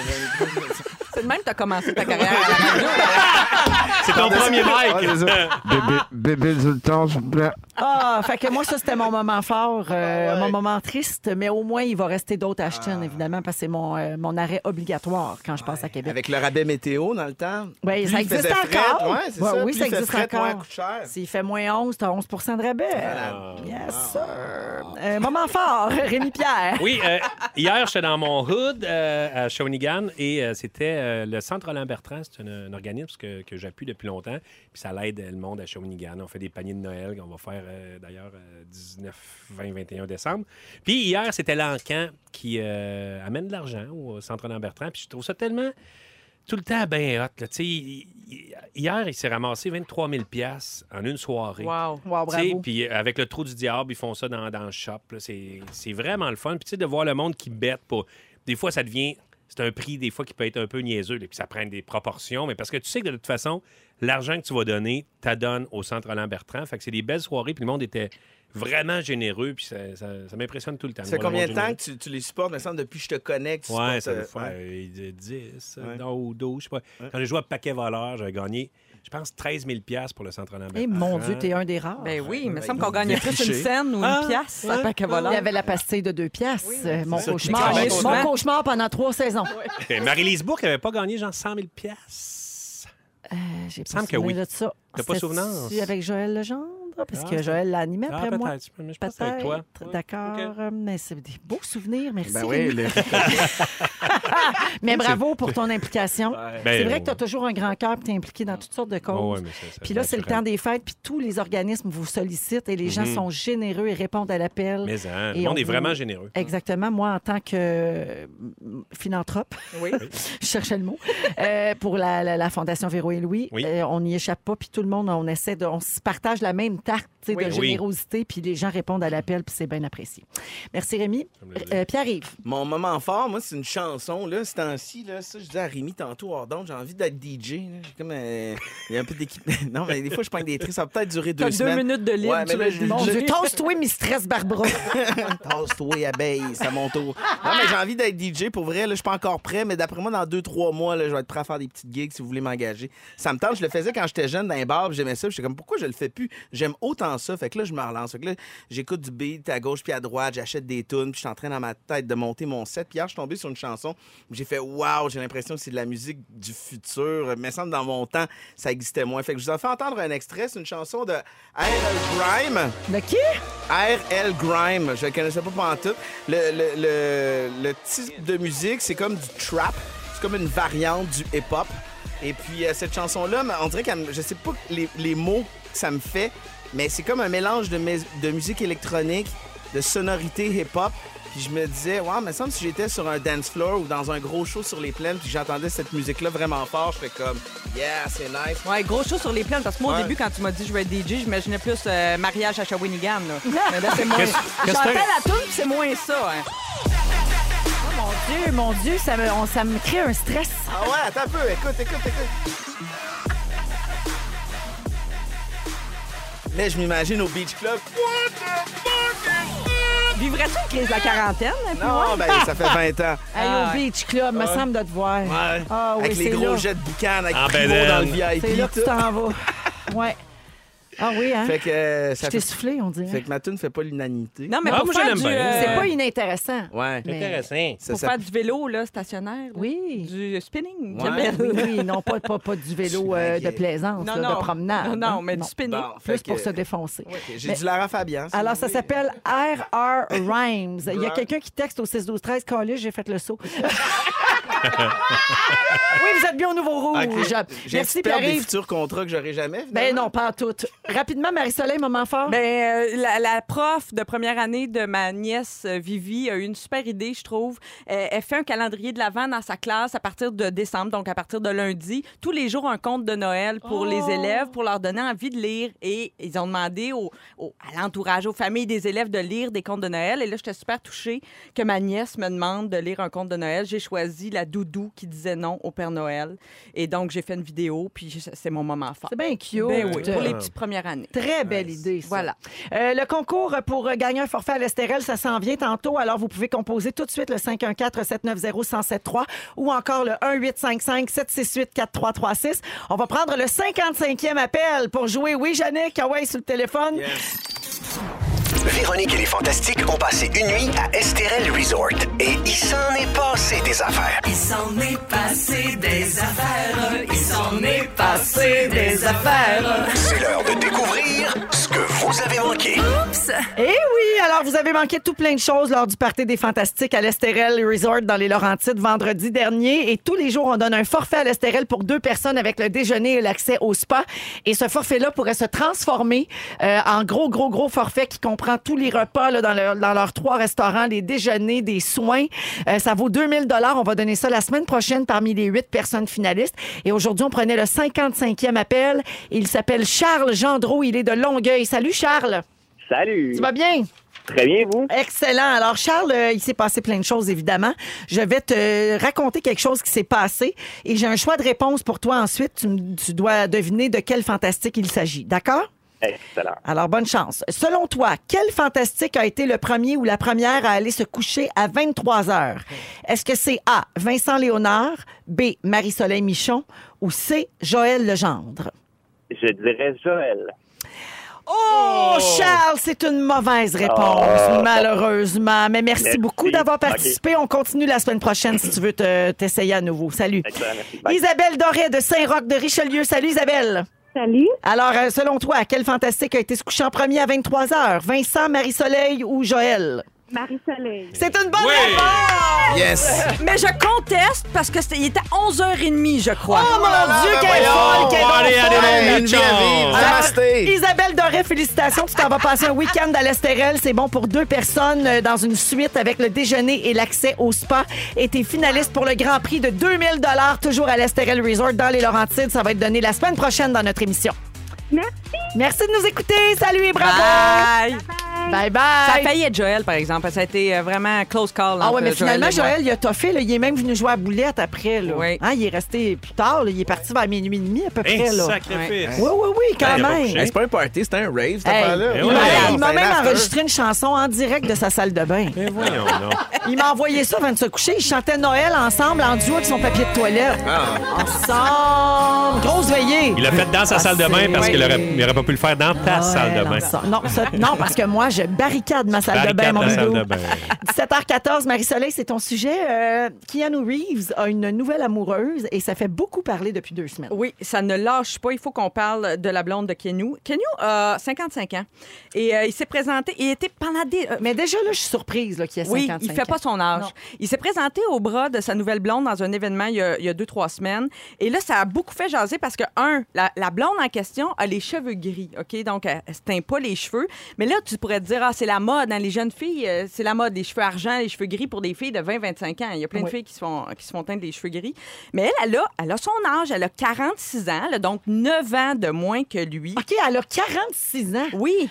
C'est de même que tu as commencé ta carrière à la radio. C'est ton premier mic. Bébé, bébé du temps, s'il vous plaît. Ah, fait que moi, ça, c'était mon moment fort, euh, mon moment triste, mais au moins, il va rester d'autres Ashton, évidemment, parce que c'est mon, euh, mon arrêt obligatoire quand je passe à Québec. Avec le rabais météo dans le temps. Oui, Plus ça il existe faisait fret, encore. Ouais, c'est Ouais, ça. oui, Plus ça il fait existe fret, encore. moins elle coûte cher. S'il fait moins 11, t'as 11% de rabais. Yes, sir. Euh, moment fort, Rémi Pierre. Oui, euh, hier, j'étais dans mon hood euh, à Shawinigan et euh, c'était euh, le Centre Roland Bertrand. C'est un, un organisme que, que j'appuie depuis longtemps. Puis ça l'aide le monde à Shawinigan. On fait des paniers de Noël qu'on va faire euh, d'ailleurs euh, 19, 20, 21 décembre. Puis hier, c'était l'encan qui euh, amène de l'argent au Centre Roland Bertrand. Puis je trouve ça tellement tout le temps bien hot. là. Hier, il s'est ramassé 23 000 en une soirée. Wow. Wow, bravo. Puis euh, avec le trou du diable, ils font ça dans, dans le shop. C'est c'est vraiment le fun. Puis tu sais, de voir le monde qui bête pour. Des fois, ça devient. C'est un prix, des fois, qui peut être un peu niaiseux, là, puis ça prend des proportions. Mais parce que tu sais que de toute façon, l'argent que tu vas donner, t'adonnes au Centre Roland Bertrand. Fait que c'est des belles soirées, puis le monde était vraiment généreux, puis ça, ça- ça m'impressionne tout le temps. Ça fait voir le combien de temps que tu, tu les supportes? Me semble depuis que je te tu Ouais, ça doit faire ouais. euh, 10, Ouais. non, ou 12, je sais pas. Quand j'ai joué à Paquet Voleur, j'avais gagné, je pense, 13 000 pour le Centre Roland Eh, mon Dieu, t'es un des rares. Ben oui, il me semble qu'on gagnait plus une scène ou Ah, une pièce à ouais. paquet Il y avait la pastille de deux piastres. Euh, mon cauchemar. Mon pendant trois saisons. Marie-Lise Bourque n'avait pas gagné genre 100 000 Euh, J'ai pas semble que oui. de ça. T'as pas souvenance? avec Joël Legendre? Parce Ah, que Joël l'animait Ah, après moi. peut-être. Mais je pense avec toi. D'accord. Euh, Mais c'est des beaux souvenirs. Merci. Ben oui, le- Mais bravo pour ton implication. Ben, c'est vrai que tu as toujours un grand cœur et tu es impliqué dans toutes sortes de causes. Oh, ça- ça- Puis là, c'est le temps des fêtes, puis tous les organismes vous sollicitent et les gens Mhm. sont généreux et répondent à l'appel. Mais hein, Et le monde on est vraiment généreux. Exactement. Moi, en tant que euh, philanthrope, Oui. je cherchais le mot, euh, pour la, la- la Fondation Véro et Louis, Oui. euh, on n'y échappe pas, puis tout le monde, on essaie de, on se partage la même Oui. de Oui. générosité, puis les gens répondent à l'appel, puis c'est bien apprécié. Merci Rémi. Euh, Pierre-Yves. Mon moment fort, moi, c'est une chanson, là, ce temps-ci, là, ça, je disais à Rémi tantôt, hors d'onde, j'ai envie d'être DJ, là. J'ai comme, euh, il y a un peu d'équipe. non, mais des fois, je prends des trucs, ça va peut-être durer deux deux semaines. minutes de libre, Ouais, mais tu là, veux je- dire. Mon je- tasse-toi, mistress Barbara. Tasse-toi, abeille, c'est à mon tour. Non, mais j'ai envie d'être DJ pour vrai. Là, je suis pas encore prêt, mais d'après moi, dans deux, trois mois, là, je vais être prêt à faire des petites gigs si vous voulez m'engager. Ça me tente. Je le faisais quand j'étais jeune dans les bars, j'aimais ça. J'étais comme, pourquoi je le fais plus? J'aime autant ça. Fait que là, je me relance. Fait que là, j'écoute du beat à gauche puis à droite, j'achète des tunes, puis je suis en train dans ma tête de monter mon set. Puis hier, je suis tombé sur une chanson. J'ai fait, waouh, j'ai l'impression que c'est de la musique du futur. Mais semble dans mon temps, ça existait moins. Fait que je vous en fais entendre un extrait. C'est une chanson de R.L. Grime. De qui? R.L. Grime, je ne connaissais pas pendant tout. Le, le, le, le type de musique, c'est comme du trap. C'est comme une variante du hip-hop. Et puis, euh, cette chanson-là, on dirait que je sais pas les, les mots que ça me fait, mais c'est comme un mélange de, musique électronique, de sonorité hip-hop. Puis je me disais, wow, mais semble si j'étais sur un dance floor ou dans un gros show sur les plaines, puis j'entendais cette musique-là vraiment fort, je fais comme, yeah, c'est nice. Ouais, gros show sur les plaines. Parce que moi, au début, quand tu m'as dit je vais être DJ, j'imaginais plus euh, mariage à Shawinigan. Là. Mais là, c'est moins. J'entends la puis c'est moins ça. Hein. Mon Dieu, mon Dieu, ça me, on- ça me crée un stress. Ah ouais, attends un peu, écoute, écoute, écoute. Mais je m'imagine au Beach Club. Vivrais-tu une crise de la quarantaine? hein, Non, ben ça fait 20 ans. Hey, Ah, au Beach Club, me semble de te voir. Ouais. Ah oui, avec les c'est gros là. jets de boucan, avec En Primo bedaine. dans le VIP. C'est là que tu tout. t'en vas. Ouais. Ah oui, hein? Fait que euh, Je ça t'ai fait... soufflé, on dirait. fait que ma tune fait pas l'unanimité. Non, mais Ah, pour moi, je faire l'aime du, bien. euh, C'est pas inintéressant. Ouais. Mais- Intéressant. Ça, Pour ça- faire du vélo là, stationnaire. là. Oui. Du spinning. Ouais. Oui, oui, non, pas, pas, pas du vélo euh, de plaisance, Non, là, non. de promenade. Non, non, hein? mais du spinning. Bon, Plus que- pour se défoncer. Ok, J'ai Mais- du Lara Fabian. si Alors, ça s'appelle R.R. Rhymes. Il y a quelqu'un qui texte au 6 12 13 Calais, j'ai fait le saut. oui, vous êtes bien au nouveau rouge. Ok. J'ai Merci, perdre des futurs contrats que j'aurai jamais. Ben finalement. non, pas en tout. Rapidement, Marie-Soleil, moment fort. Ben, euh, la, la prof de première année de ma nièce euh, Vivi a eu une super idée, je trouve. Euh, elle fait un calendrier de l'Avent dans sa classe à partir de décembre, donc à partir de lundi. Tous les jours, un conte de Noël pour Oh! les élèves, pour leur donner envie de lire. Et ils ont demandé au, au- à l'entourage, aux familles des élèves de lire des contes de Noël. Et là, j'étais super touchée que ma nièce me demande de lire un conte de Noël. J'ai choisi la doudou qui disait non au Père Noël. Et donc, j'ai fait une vidéo, puis c'est mon moment fort. C'est bien cute. Ben oui, pour les petites premières années. Très belle idée. ça. Voilà. Euh, le concours pour gagner un forfait à l'Estérel, ça s'en vient tantôt. Alors, vous pouvez composer tout de suite le 514-790-1073 ou encore le 1-855-768-4336. On va prendre le 55e appel pour jouer. Oui, Jannick, ah ouais, sur le téléphone. Véronique et les Fantastiques ont passé une nuit à Esterel Resort. Et il s'en est passé des affaires. Il s'en est passé des affaires. Il s'en est passé des affaires. C'est l'heure de découvrir ce que vous avez manqué. Eh oui, alors vous avez manqué tout plein de choses lors du Party des Fantastiques à l'Estérel Resort dans les Laurentides vendredi dernier. Et tous les jours, on donne un forfait à l'Estérel pour deux personnes avec le déjeuner et l'accès au spa. Et ce forfait-là pourrait se transformer euh, en gros, gros, gros forfait qui comprend tous les repas là, dans, leur- dans leurs trois restaurants, les déjeuners, des soins. Euh, ça vaut 2000 On va donner ça la semaine prochaine parmi les huit personnes finalistes. Et aujourd'hui, on prenait le 55e appel. Il s'appelle Charles Gendreau. Il est de Longueuil. Salut, Charles. Salut. Tu vas bien? Très bien, vous? Excellent. Alors, Charles, euh, il s'est passé plein de choses, évidemment. Je vais te raconter quelque chose qui s'est passé et j'ai un choix de réponse pour toi ensuite. Tu dois deviner de quel fantastique il s'agit. D'accord? Excellent. Alors, bonne chance. Selon toi, quel fantastique a été le premier ou la première à aller se coucher à 23 heures? Est-ce que c'est A, Vincent Léonard, B, Marie-Soleil Michon ou C, Joël Legendre? Je dirais Joël. Oh, Charles, c'est une mauvaise réponse, Oh. malheureusement. Mais merci, Merci. beaucoup d'avoir participé. On continue la semaine prochaine si tu veux te- t'essayer à nouveau. Salut. Merci. Isabelle Doré de Saint-Roch de Richelieu. Salut, Isabelle. Alors, euh, selon toi, quel fantastique a été se coucher en premier à 23 heures? Vincent, Marie-Soleil ou Joël? Marie-Soleil. C'est une bonne Oui. réponse! Yes! Mais je conteste parce que c'était, il était 11h30, je crois. Oh mon là, Dieu, ben quelle voyons. folle, quelle Allez, bonne allez, folle. allez, Une vie à vivre. Alors, Namasté. Isabelle Doré, félicitations. Tu t'en vas passer un week-end à l'Estérel. C'est bon pour deux personnes euh, dans une suite avec le déjeuner et l'accès au spa. Et t'es finaliste pour le grand prix de 2000 toujours à l'Estérel Resort dans les Laurentides. Ça va être donné la semaine prochaine dans notre émission. Merci. Merci de nous écouter. Salut et bravo. Bye. Bye bye. Ça a failli être Joël, par exemple. Ça a été euh, vraiment close call. Ah ouais, mais Joël finalement. Joël, il a toffé. Là. Il est même venu jouer à boulette après. Là. Oui. Hein, il est resté plus tard. là. Il est parti vers minuit et demi à peu près. Là. sacrifice. Oui, oui, oui, quand même. c'est pas un party, c'est un rave, cette Hey, affaire-là. Eh il ouais. m'a- même un enregistré une chanson en direct de sa salle de bain. Mais voyons. Il m'a envoyé ça avant de se coucher. Ils chantaient Noël ensemble en duo avec son papier de toilette. Ensemble. Grosse veillée. Il l'a fait dans sa Ah, salle de bain parce qu'il Oui. aurait, il aurait pas pu le faire dans ta salle de bain. non, parce que moi, je barricade ma salle de bain, mon la salle bidou. de bain. 17h14, Marie-Soleil, c'est ton sujet. Euh, Keanu Reeves a une nouvelle amoureuse et ça fait beaucoup parler depuis deux semaines. Oui, ça ne lâche pas. Il faut qu'on parle de la blonde de Keanu. Keanu a 55 ans et euh, il s'est présenté. Il était pendant des. euh, Mais déjà, là, je suis surprise là, qu'il ait oui, 55 il fait pas ans. son âge. Non. Il s'est présenté au bras de sa nouvelle blonde dans un événement il y a, il y a deux, trois semaines. Et là, ça a beaucoup fait jaser parce que, un, la, la blonde en question a les cheveux gris, OK? Donc, elle, se teint pas les cheveux. Mais là, tu pourrais dire, ah, c'est la mode, hein, les jeunes filles, euh, c'est la mode, les cheveux argent, les cheveux gris pour des filles de 20-25 ans. Il y a plein de Oui. filles qui se, font, qui se font teindre les cheveux gris. Mais elle, elle a, elle a son âge, elle a 46 ans, elle a donc 9 ans de moins que lui. OK, elle a 46 ans? Oui.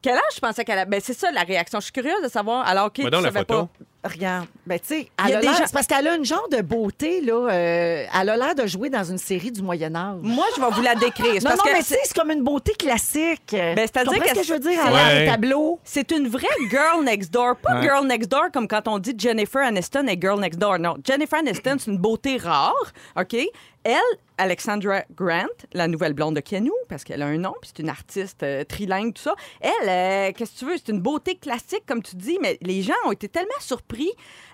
Quel âge je pensais qu'elle a? Ben, c'est ça la réaction. Je suis curieuse de savoir. Alors, OK, tu savais photo. pas. Regarde, ben tu sais, c'est parce qu'elle a une genre de beauté là. euh, elle a l'air de jouer dans une série du Moyen Âge. Moi, je vais vous la décrire. C'est Non, parce non, que mais tu sais, c'est comme une beauté classique. Ben, c'est-à-dire que ce que je veux dire? a Ouais. des tableaux. C'est une vraie girl next door. Pas Ouais. girl next door comme quand on dit Jennifer Aniston est girl next door. Non, Jennifer Aniston, c'est une beauté rare, OK? Elle, Alexandra Grant, la nouvelle blonde de Keanu, parce qu'elle a un nom, puis c'est une artiste euh, trilingue, tout ça. Elle, euh, qu'est-ce que tu veux, c'est une beauté classique, comme tu dis, mais les gens ont été tellement surpris.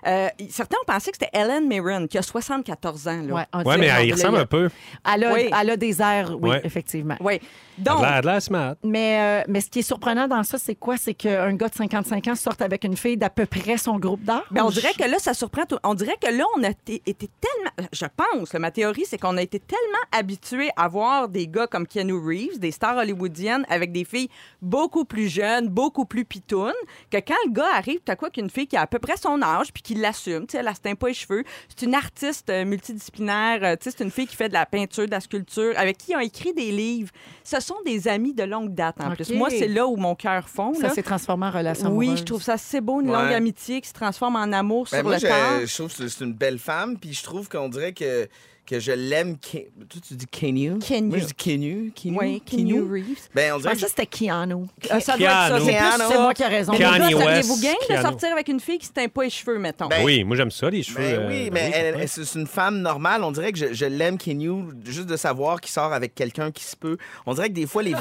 Euh, certains ont pensé que c'était Ellen Mirren, qui a 74 ans. Là. Ouais, on Ouais, dirait- mais on il ressemble un peu. Elle a, Oui. elle a des airs, oui, Ouais. effectivement. Oui. Elle Donc, elle a smart. Mais, euh, mais ce qui est surprenant dans ça, c'est quoi? C'est qu'un gars de 55 ans sorte avec une fille d'à peu près son groupe d'âge? Ben, on dirait que là, ça surprend. tout- On dirait que là, on a été, tellement. Je pense, là, ma théorie, c'est qu'on a été tellement habitués à voir des gars comme Keanu Reeves, des stars hollywoodiennes, avec des filles beaucoup plus jeunes, beaucoup plus pitounes, que quand le gars arrive, à quoi qu'une fille qui a à peu près son âge, puis qui l'assume, tu sais, elle ne se teint pas les cheveux. C'est une artiste euh, multidisciplinaire, euh, tu sais, c'est une fille qui fait de la peinture, de la sculpture, avec qui ils ont écrit des livres. Ce sont des amis de longue date, en plus. Moi, c'est là où mon cœur fond. Ça s'est transformé en relation Oui, amoureuse. je trouve ça assez beau, une Ouais. longue amitié qui se transforme en amour Ben, sur moi, le je trouve que c'est une belle femme, puis je trouve qu'on dirait que, que je l'aime. Toi, tu dis Kenyu? Keanu. Moi, je dis Kenyu. Kenyu? Oui, Keanu Reeves. Ben, on Je dirait pensais que c'était Keanu. Ah, ça doit être ça. Keanu. C'est Keanu. C'est ça. moi qui ai raison. Mais les gars, West, game de Keanu. sortir avec une fille qui se teint pas les cheveux, mettons? Ben, oui, moi, j'aime ça, les cheveux. Ben euh, oui, ben mais elle- pourquoi? elle- c'est une femme normale. On dirait que je, je l'aime, Kenyu, juste de savoir qu'il sort avec quelqu'un qui se peut. On dirait que des fois, les.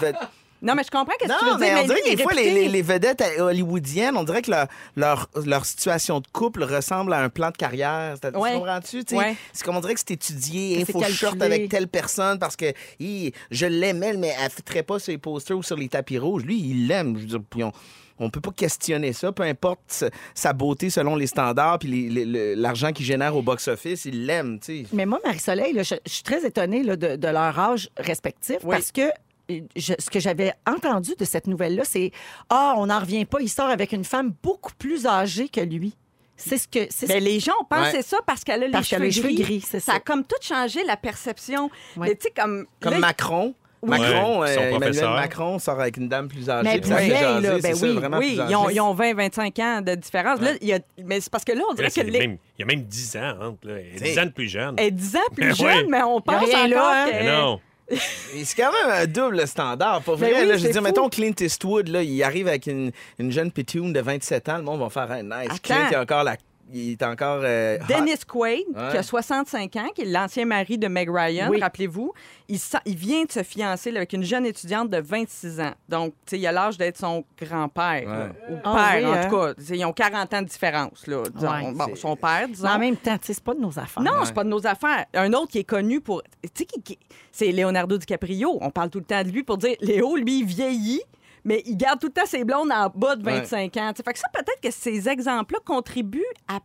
Non, mais je comprends ce que tu Non, veux mais dire. on dirait il que des fois, les, réputé. les- les vedettes hollywoodiennes, on dirait que leur, leur, leur situation de couple ressemble à un plan de carrière. C'est- Ouais. Tu comprends-tu? Tu sais, Ouais. C'est comme on dirait que c'est étudié, c'est short calculé. avec telle personne parce que hi, je l'aime, elle, mais elle ne ferait pas sur les posters ou sur les tapis rouges. Lui, il l'aime. Je veux dire, puis on, on peut pas questionner ça, peu importe sa- sa beauté selon les standards puis les- les- le- l'argent qu'il génère au box-office, il l'aime, tu sais. Mais moi, Marie-Soleil, là, je, je suis très étonnée là, de, de leur âge respectif Oui. parce que je- ce que j'avais entendu de cette nouvelle-là, c'est Ah, on n'en revient pas, il sort avec une femme beaucoup plus âgée que lui. C'est ce que. c'est Ben, ce- les gens ont pensé Ouais. ça parce qu'elle a les Parce qu'elle cheveux a les cheveux gris. c'est Ça ça. a comme tout changé la perception. Ouais. Mais tu sais, comme. Comme là, Macron. Macron, Ouais, son euh, Emmanuel professeur. Macron sort avec une dame plus âgée. Mais puis ça plus fait vieille, jaser, là, c'est ben ça, oui, vraiment Oui, plus ils ont, âgée. ils ont 20-25 ans de différence. Là, il y a- mais c'est parce que là, on Là, dirait que c'est les- même- il y a même 10 ans entre. Là. Il y a 10 ans de plus jeune. elle est 10 ans plus Ben jeune, mais on pense rien encore là, hein? que- Mais non. C'est quand même un double standard. Pour Ben vrai, oui, là, je veux dire, fou. mettons Clint Eastwood, là, il arrive avec une, une jeune pitoune de 27 ans, le monde va faire un nice. Attends. Clint, il est encore la. Il est encore. euh. Dennis Quaid, Ouais. qui a 65 ans, qui est l'ancien mari de Meg Ryan, Oui. rappelez-vous, il, vient de se fiancer là, avec une jeune étudiante de 26 ans. Donc, tu sais, il a l'âge d'être son grand-père, ou Ah père, oui, en hein? tout cas. Ils ont 40 ans de différence, là, disons. Ouais, bon, son père, disons. Mais en même temps, tu sais, c'est pas de nos affaires. Non, c'est pas de nos affaires. Un autre qui est connu pour. Tu sais, qui, qui- c'est Leonardo DiCaprio. On parle tout le temps de lui pour dire Léo, lui, il vieillit. Mais il garde tout le temps ses blondes en bas de 25 ans. Tu sais, Fait que ça, peut-être que ces exemples-là contribuent à.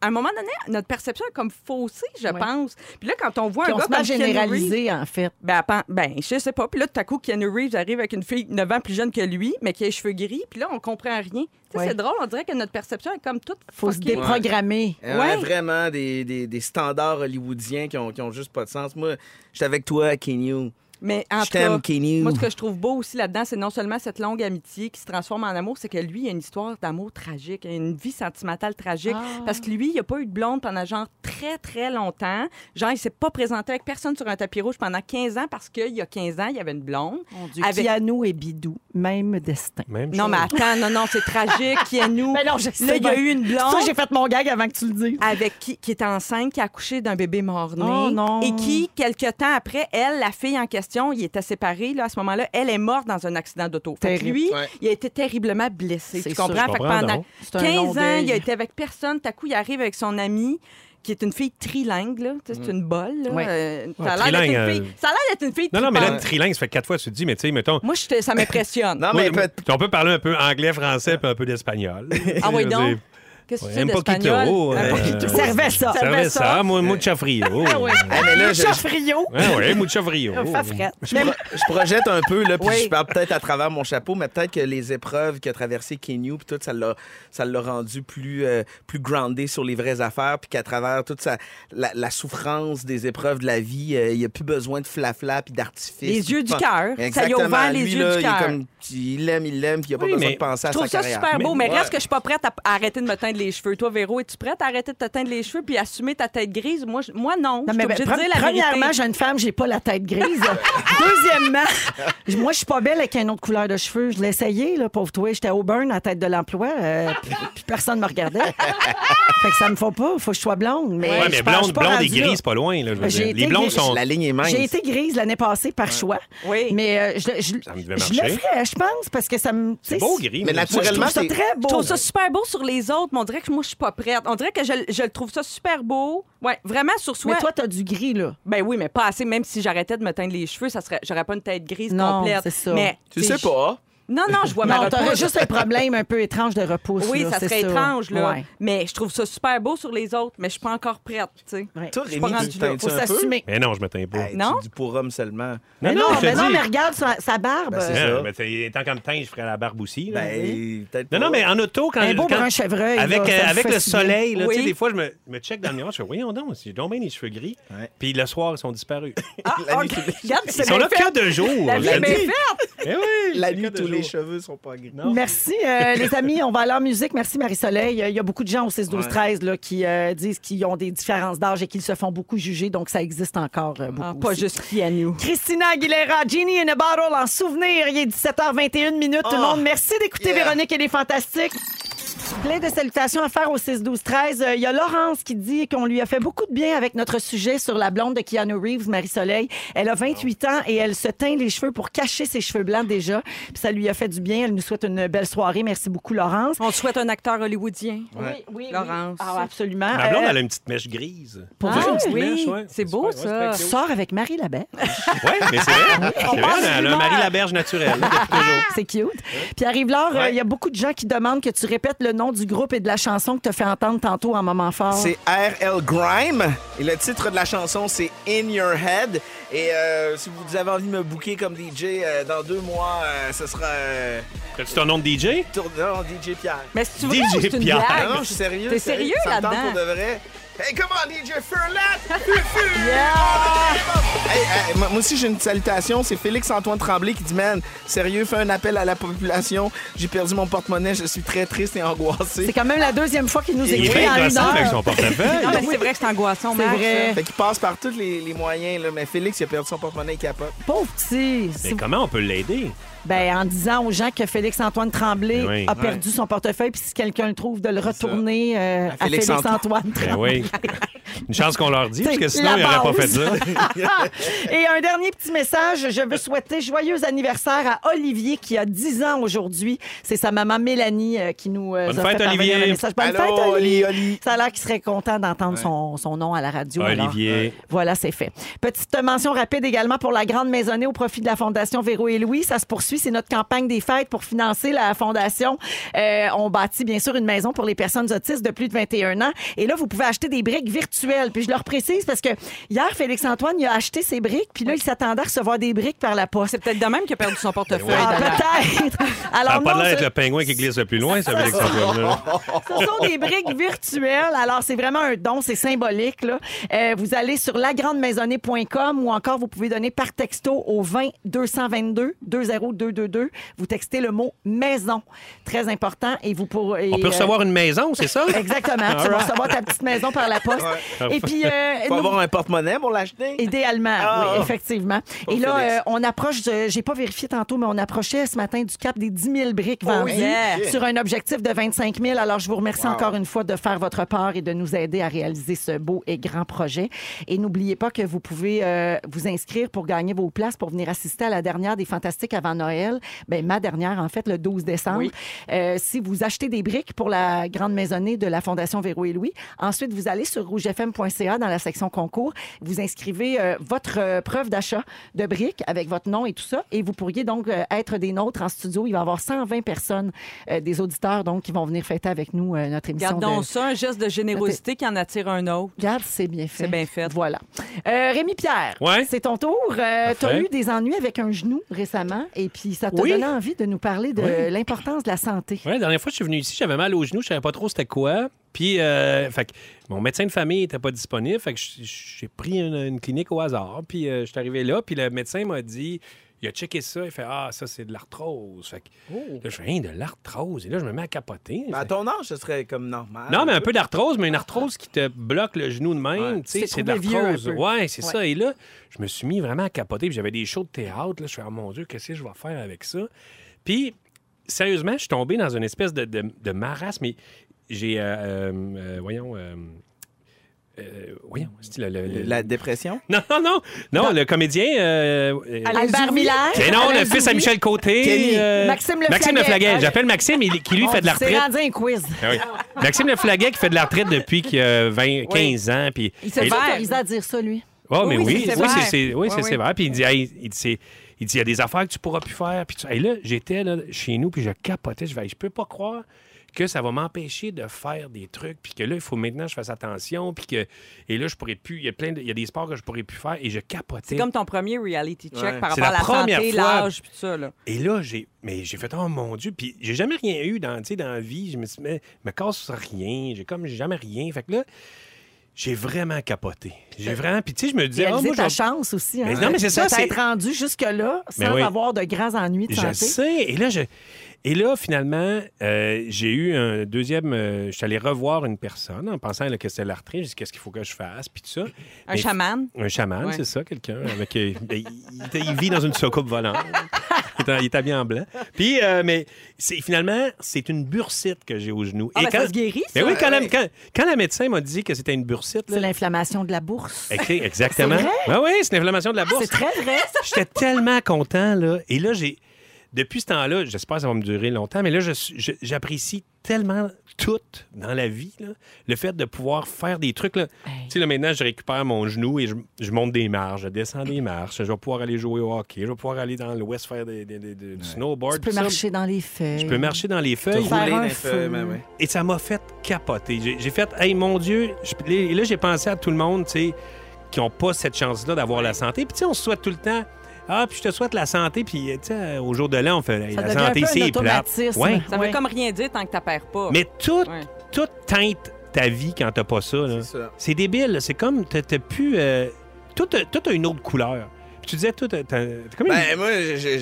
À un moment donné, notre perception est comme faussée, je Ouais. pense. Puis là, quand on voit Puis un on gars se comme généraliser, en fait. ben, ben, je sais pas. Puis là, tout à coup, Keanu Reeves arrive avec une fille 9 ans plus jeune que lui, mais qui a les cheveux gris. Puis là, on comprend rien. C'est drôle, on dirait que notre perception est comme toute faut se déprogrammer. Ouais, Ouais. Vraiment des, des, des standards hollywoodiens qui ont, qui ont juste pas de sens. Moi, j'étais avec toi, Kenyu. Mais en Je t'aime, Kenny. moi, ce que je trouve beau aussi là-dedans, c'est non seulement cette longue amitié qui se transforme en amour, c'est que lui, il a une histoire d'amour tragique, une vie sentimentale tragique. Ah. Parce que lui, il n'a pas eu de blonde pendant genre très, très longtemps. Genre, il s'est pas présenté avec personne sur un tapis rouge pendant 15 ans parce qu'il y a 15 ans, il y avait une blonde. Mon Dieu, Avec- Keanu et Bidou, même destin. Même Non, chose. mais attends, non, non, c'est tragique. Est? Mais non, je sais Là, il y a eu une pour ça blonde j'ai fait mon gag avant que tu le dises. avec qui, qui était enceinte, qui a accouché d'un bébé mort-né. Oh non. Et qui, quelques temps après, elle, la fille en question, il était séparé là, à ce moment-là, elle est morte dans un accident d'auto. Fait que lui, Ouais. il a été terriblement blessé. Tu comprends? Je Fait que comprends pendant donc. C'est un long 15 ans, il a été avec personne. Tout à coup, il arrive avec son amie qui est une fille trilingue, là. C'est une bolle, là. Ouais. Euh, ça Ouais, a l'air d'être trilingue, une fille. euh, Ça a l'air d'être une fille Non, non, mais là, trilingue, ça fait quatre fois que tu te dis, mais tu sais, mettons. Moi, je te- ça m'impressionne. Non, mais Oui, peut- on peut parler un peu anglais, français, puis un peu d'espagnol. Ah oui, donc? Qu'est-ce que tu Un d'espagnol? poquito. Un poquito. Servait ça. Servait ça, moi, mucha frio. Mucha frio. Oui, mucha frio. Je, pro- je projette un peu, là, puis Oui. je parle peut-être à travers mon chapeau, mais peut-être que les épreuves qu'a traversé Kenyu, puis tout, ça l'a, ça l'a rendu plus, euh, plus groundé sur les vraies affaires, puis qu'à travers toute sa, la, la souffrance des épreuves de la vie, euh, il n'y a plus besoin de flafla puis d'artifice. Les yeux du cœur. Ça lui a ouvert les Lui, yeux là, du il cœur. comme- Il l'aime, il l'aime, puis il n'a pas Oui, besoin de penser à Je trouve sa ça super beau, mais Ouais. reste que je suis pas prête à à arrêter de me teindre les cheveux. Toi, Véro, es-tu prête à arrêter de te teindre les cheveux puis assumer ta tête grise? Moi, je- moi non. Non, je mais suis obligée ben, dire la premièrement, jeune femme, j'ai pas la tête grise. Deuxièmement, moi, je suis pas belle avec une autre couleur de cheveux. Je l'ai essayé, là, pauvre toi. J'étais au burn à la tête de l'emploi, euh, puis, puis personne me regardait. fait que ça me faut pas. Faut que je sois blonde. Mais, Ouais, mais pense- blonde, pas blonde et rendue là. grise, pas loin. Là, je veux J'ai dire. été Les blondes grise. sont. La ligne est mince. J'ai été grise l'année passée par choix. Oui. Mais euh, je, je, Ça me devait je marcher. le ferais, je pense, parce que ça me. C'est tu sais, beau, gris. Mais moi, Moi, je naturellement, trouve ça c'est- très beau. Je trouve ça super beau sur les autres, mais on dirait que moi, je suis pas prête. On dirait que je, je le trouve ça super beau. Ouais, vraiment sur soi. Mais toi, t'as du gris, là. Ben oui, mais pas assez. Même si j'arrêtais de me teindre les cheveux, ça serait, j'aurais pas une tête grise Non, complète. c'est ça. Mais Tu sais pas. Non, non, je vois ma Non, t'aurais juste un problème un peu étrange de repousse. Oui, là, ça serait étrange, là. Ouais. Mais je trouve ça super beau sur les autres, mais je suis pas encore prête, tu sais. Ouais. Toi, Rémi, pas tu rendue te là. teins-tu Faut s'assumer. Mais non, je me teins pas. Hey, Non? Tu dis pour homme seulement. Mais non, je te mais non, dis. mais regarde sa, sa barbe. Ben, c'est ça. mais tant qu'à me teindre, je ferais la barbe aussi. là. Ben, peut-être Non, non, mais en auto, quand. un beau quand- brun chevreuil. Avec, là, euh, avec le soleil, là, tu sais, Oui. des fois, je me, check dans le miroir, je fais, voyons donc, j'ai donc bien les cheveux gris. Puis le soir, ils sont disparus. Ah, Regarde, Ils sont là que de jour. La vie est faite. Eh oui, La nuit, tous les cheveux sont pas gris. Non. Merci, euh, les amis. On va aller en musique. Merci, Marie-Soleil. Euh, Il y a beaucoup de gens au 6, 12, 13 là, qui euh, disent qu'ils ont des différences d'âge et qu'ils se font beaucoup juger. Donc, ça existe encore euh, beaucoup. Ah, pas aussi. juste qui à nous. Christina Aguilera, Genie in a Bottle en souvenir. Il est 17h21 minutes. Tout le Oh, monde, merci d'écouter yeah. Véronique et les Fantastiques. Plein de salutations à faire au 6 12 13. Euh, Il y a Laurence qui dit qu'on lui a fait beaucoup de bien avec notre sujet sur la blonde de Keanu Reeves, Marie-Soleil. Elle a 28 ans et elle se teint les cheveux pour cacher ses cheveux blancs déjà. Puis ça lui a fait du bien. Elle nous souhaite une belle soirée. Merci beaucoup, Laurence. On te souhaite un acteur hollywoodien. Oui, oui, Laurence. Ah, absolument. Ma blonde, Euh, elle a une petite mèche grise. pour Ah, une petite oui, mèche, ouais. c'est beau, ça. très Sors avec Marie Laberge. Ouais, mais c'est vrai. C'est vrai, elle a un. Marie Laberge naturel, là, depuis toujours. C'est cute. Puis arrive l'heure, euh, il Ouais. y a beaucoup de gens qui demandent que tu répètes le nom du groupe et de la chanson que tu as fait entendre tantôt en moment fort. C'est R.L. Grime. Et le titre de la chanson, c'est In Your Head. Et euh, si vous avez envie de me booker comme DJ, euh, dans deux mois, euh, ce sera... euh, As-tu ton nom de DJ? tour- non, DJ Pierre. Mais c'est vrai DJ ou c'est une Pierre. blague? Non, je suis sérieux. T'es sérieux tente là-dedans? pour de vrai. Hey, come on, DJ Furlat! Hey, hey, moi aussi, j'ai une salutation. C'est Félix-Antoine Tremblay qui dit Man, sérieux, fais un appel à la population. J'ai perdu mon porte-monnaie. Je suis très triste et angoissé. C'est quand même la deuxième fois qu'il nous Il est écrit bien en une gossant avec son portefeuille. Non, mais c'est vrai que c'est angoissant, C'est vrai. Fait qu'il passe par tous les, les moyens, là. mais Félix, il a perdu son porte-monnaie, il capote. Pauvre petit. Mais comment on peut l'aider? Ben, en disant aux gens que Félix-Antoine Tremblay Ben oui. a perdu son portefeuille, puis si quelqu'un le trouve, de le retourner euh, À à Félix-Antoine. Ben Tremblay. oui. Une chance qu'on leur dit, parce que sinon, la il n'aurait pas fait ça. Et un dernier petit message. Je veux souhaiter joyeux anniversaire à Olivier qui a 10 ans aujourd'hui. C'est sa maman Mélanie euh, qui nous euh, Bonne a fête, fait Olivier. le message. Bonne Allô, fête, Oli. Oli, Oli. Ça a l'air qu'il serait content d'entendre son, son nom à la radio. alors. Olivier. Voilà, c'est fait. Petite mention rapide également pour la Grande Maisonnée au profit de la Fondation Véro et Louis. Ça se poursuit. C'est notre campagne des fêtes pour financer la Fondation. Euh, on bâtit bien sûr une maison pour les personnes autistes de plus de 21 ans. Et là, vous pouvez acheter des briques virtuelles. Puis je leur précise parce que hier, Félix-Antoine, il a acheté ses briques, puis là, il s'attendait à recevoir des briques par la poste. C'est peut-être de même qu'il a perdu son portefeuille. Ah, d'ailleurs. peut-être. Ça Alors, n'a pas l'air d'être le pingouin qui glisse le plus loin, ça ça là. Ce sont des briques virtuelles. Alors, c'est vraiment un don, c'est symbolique. Là. Euh, vous allez sur lagrandemaisonnée.com ou encore vous pouvez donner par texto au 20 222 20222. Vous textez le mot maison. Très important. Et vous pourrez. On peut recevoir une maison, c'est ça? Exactement. Tu vas recevoir ta petite maison par la poste. Et puis. euh, Faut nous- avoir un porte-monnaie pour l'acheter. Idéalement, Ah. oui, effectivement. Pour Et là, euh, on approche, de- j'ai pas vérifié tantôt, mais on approchait ce matin du cap des 10 000 briques Oh, vendues yeah. sur un objectif de 25 000. Alors, je vous remercie Wow. encore une fois de faire votre part et de nous aider à réaliser ce beau et grand projet. Et n'oubliez pas que vous pouvez euh, vous inscrire pour gagner vos places pour venir assister à la dernière des Fantastiques avant Noël. Ben, ma dernière, en fait, le 12 décembre. Oui. Euh, si vous achetez des briques pour la grande maisonnée de la Fondation Véro et Louis, ensuite, vous allez sur rougefm.ca dans la section concours, vous inscrivez euh, votre euh, preuve d'achat de briques avec votre nom et tout ça, et vous pourriez donc euh, être des nôtres en studio. Il va y avoir 120 personnes, euh, des auditeurs, donc, qui vont venir fêter avec nous euh, notre émission. Gardons de... ça, un geste de générosité qui en attire un autre. Regarde, c'est bien fait. C'est bien fait. Voilà. Euh, Rémi Pierre, Ouais. c'est ton tour. tu as eu des ennuis avec un genou récemment, et puis ça t'a Oui. donné envie de nous parler de Oui. l'importance de la santé. Ouais, la dernière fois que je suis venu ici, j'avais mal au genou, je savais pas trop c'était quoi. Puis, euh, fait que mon médecin de famille n'était pas disponible, fait que j'ai pris une, une clinique au hasard. Puis, euh, je suis arrivé là, puis le médecin m'a dit, il a checké ça, il fait ah ça c'est de l'arthrose. Fait que là, je fais Hein, de l'arthrose et là je me mets à capoter. Ben, à ton âge, ce serait comme normal. non, mais un peu d'arthrose, mais une arthrose qui te bloque le genou de même, Ouais. tu sais, C'est de l'arthrose. Ouais, c'est Ouais. ça. Et là, je me suis mis vraiment à capoter, puis j'avais des shows de théâtre, là, je fais oh mon dieu, qu'est-ce que je vais faire avec ça? Puis sérieusement, je suis tombé dans une espèce de, de, de marasme, mais j'ai euh, euh, euh, voyons euh, euh, c'est le, le- le- La dépression? non, non, non, non, le comédien. euh, euh, Albert Miller. mais non, Alain le fils à. Michel Côté. Euh, Maxime Le Maxime Le Flaguet. Flaguet. J'appelle Maxime, il- qui lui On fait de la retraite. rendu un quiz. Ah oui. Maxime Le Flaguet qui fait de la retraite depuis qu'il a 20, 15 ans. Puis, Il s'est autorisé à dire ça, lui. Oh, mais Oui, oui, c'est oui, sévère. oui, Oui, oui. Puis il dit, hey, il dit, c'est- il dit, il y a des affaires que tu pourras plus faire. Puis tu- hey, là, j'étais là, chez nous, puis je capotais. Je vais, je peux pas croire que ça va m'empêcher de faire des trucs, puis que là, il faut maintenant que je fasse attention, puis que... Et là, je pourrais plus... Il y a plein de... Il y a des sports que je pourrais plus faire, et je capotais. C'est comme ton premier reality check Ouais. par rapport à la santé, fois. l'âge, puis ça. Là. Et là, j'ai mais j'ai fait oh mon dieu, puis j'ai jamais rien eu dans tu sais, dans la vie, je me suis mais me casse rien, j'ai comme j'ai jamais rien. Fait que là j'ai vraiment capoté. J'ai vraiment puis tu sais je me disais oh, Réaliser moi ta chance aussi. Hein? Mais non, mais c'est ça, c'est- t'être rendu jusque-là sans oui. avoir de grands ennuis de Je santé. sais. Et là, je... Et là, finalement, euh, j'ai eu un deuxième. euh, je suis allé revoir une personne en pensant là, que c'était l'arthrite. J'ai dit qu'est-ce qu'il faut que je fasse, puis tout ça. Un Mais- chaman? Un chaman, Ouais. c'est ça, quelqu'un. Avec, euh, ben, il, il- il vit dans une soucoupe volante. il, est habillé en blanc. Puis, euh, mais c'est, finalement, c'est une bursite que j'ai au genou. Ah, ben, ça se guérit, ça. Mais oui, quand, la, quand, quand la médecin m'a dit que c'était une bursite, C'est l'inflammation de la bourse. Ok, exactement. C'est vrai? Ben oui, c'est l'inflammation de la bourse. C'est très vrai. J'étais tellement content, là. Et là, j'ai. Depuis ce temps-là, j'espère que ça va me durer longtemps, mais là, je suis- je- j'apprécie tellement tout dans la vie, là. Le fait de pouvoir faire des trucs, là. Tu sais, là, maintenant, je récupère mon genou et je, je monte des marches, je descends des marches, je vais pouvoir aller jouer au hockey, je vais pouvoir aller dans l'ouest faire des, des- des- des- du snowboard. Tu peux ça. marcher dans les feuilles. Je peux marcher dans les feuilles. Faire Rouler un dans les feu. feuilles, ben oui. Et ça m'a fait capoter. J'ai fait, hey mon Dieu, je- et là j'ai pensé à tout le monde, tu sais, qui n'ont pas cette chance-là d'avoir la santé. Puis tu sais, on se souhaite tout le temps, ah, puis je te souhaite la santé, puis tu sais, au jour de l'an, on fait, Ça la santé, c'est plate. Ouais. Ça Ouais. veut comme rien dire tant que tu perds pas. Mais tout, Ouais. tout teinte ta vie quand t'as pas ça. C'est ça. C'est débile. C'est comme, t'as plus... euh, tout, a- tout a une autre couleur. Puis tu disais, tout, t'as- comme une- Ben, moi,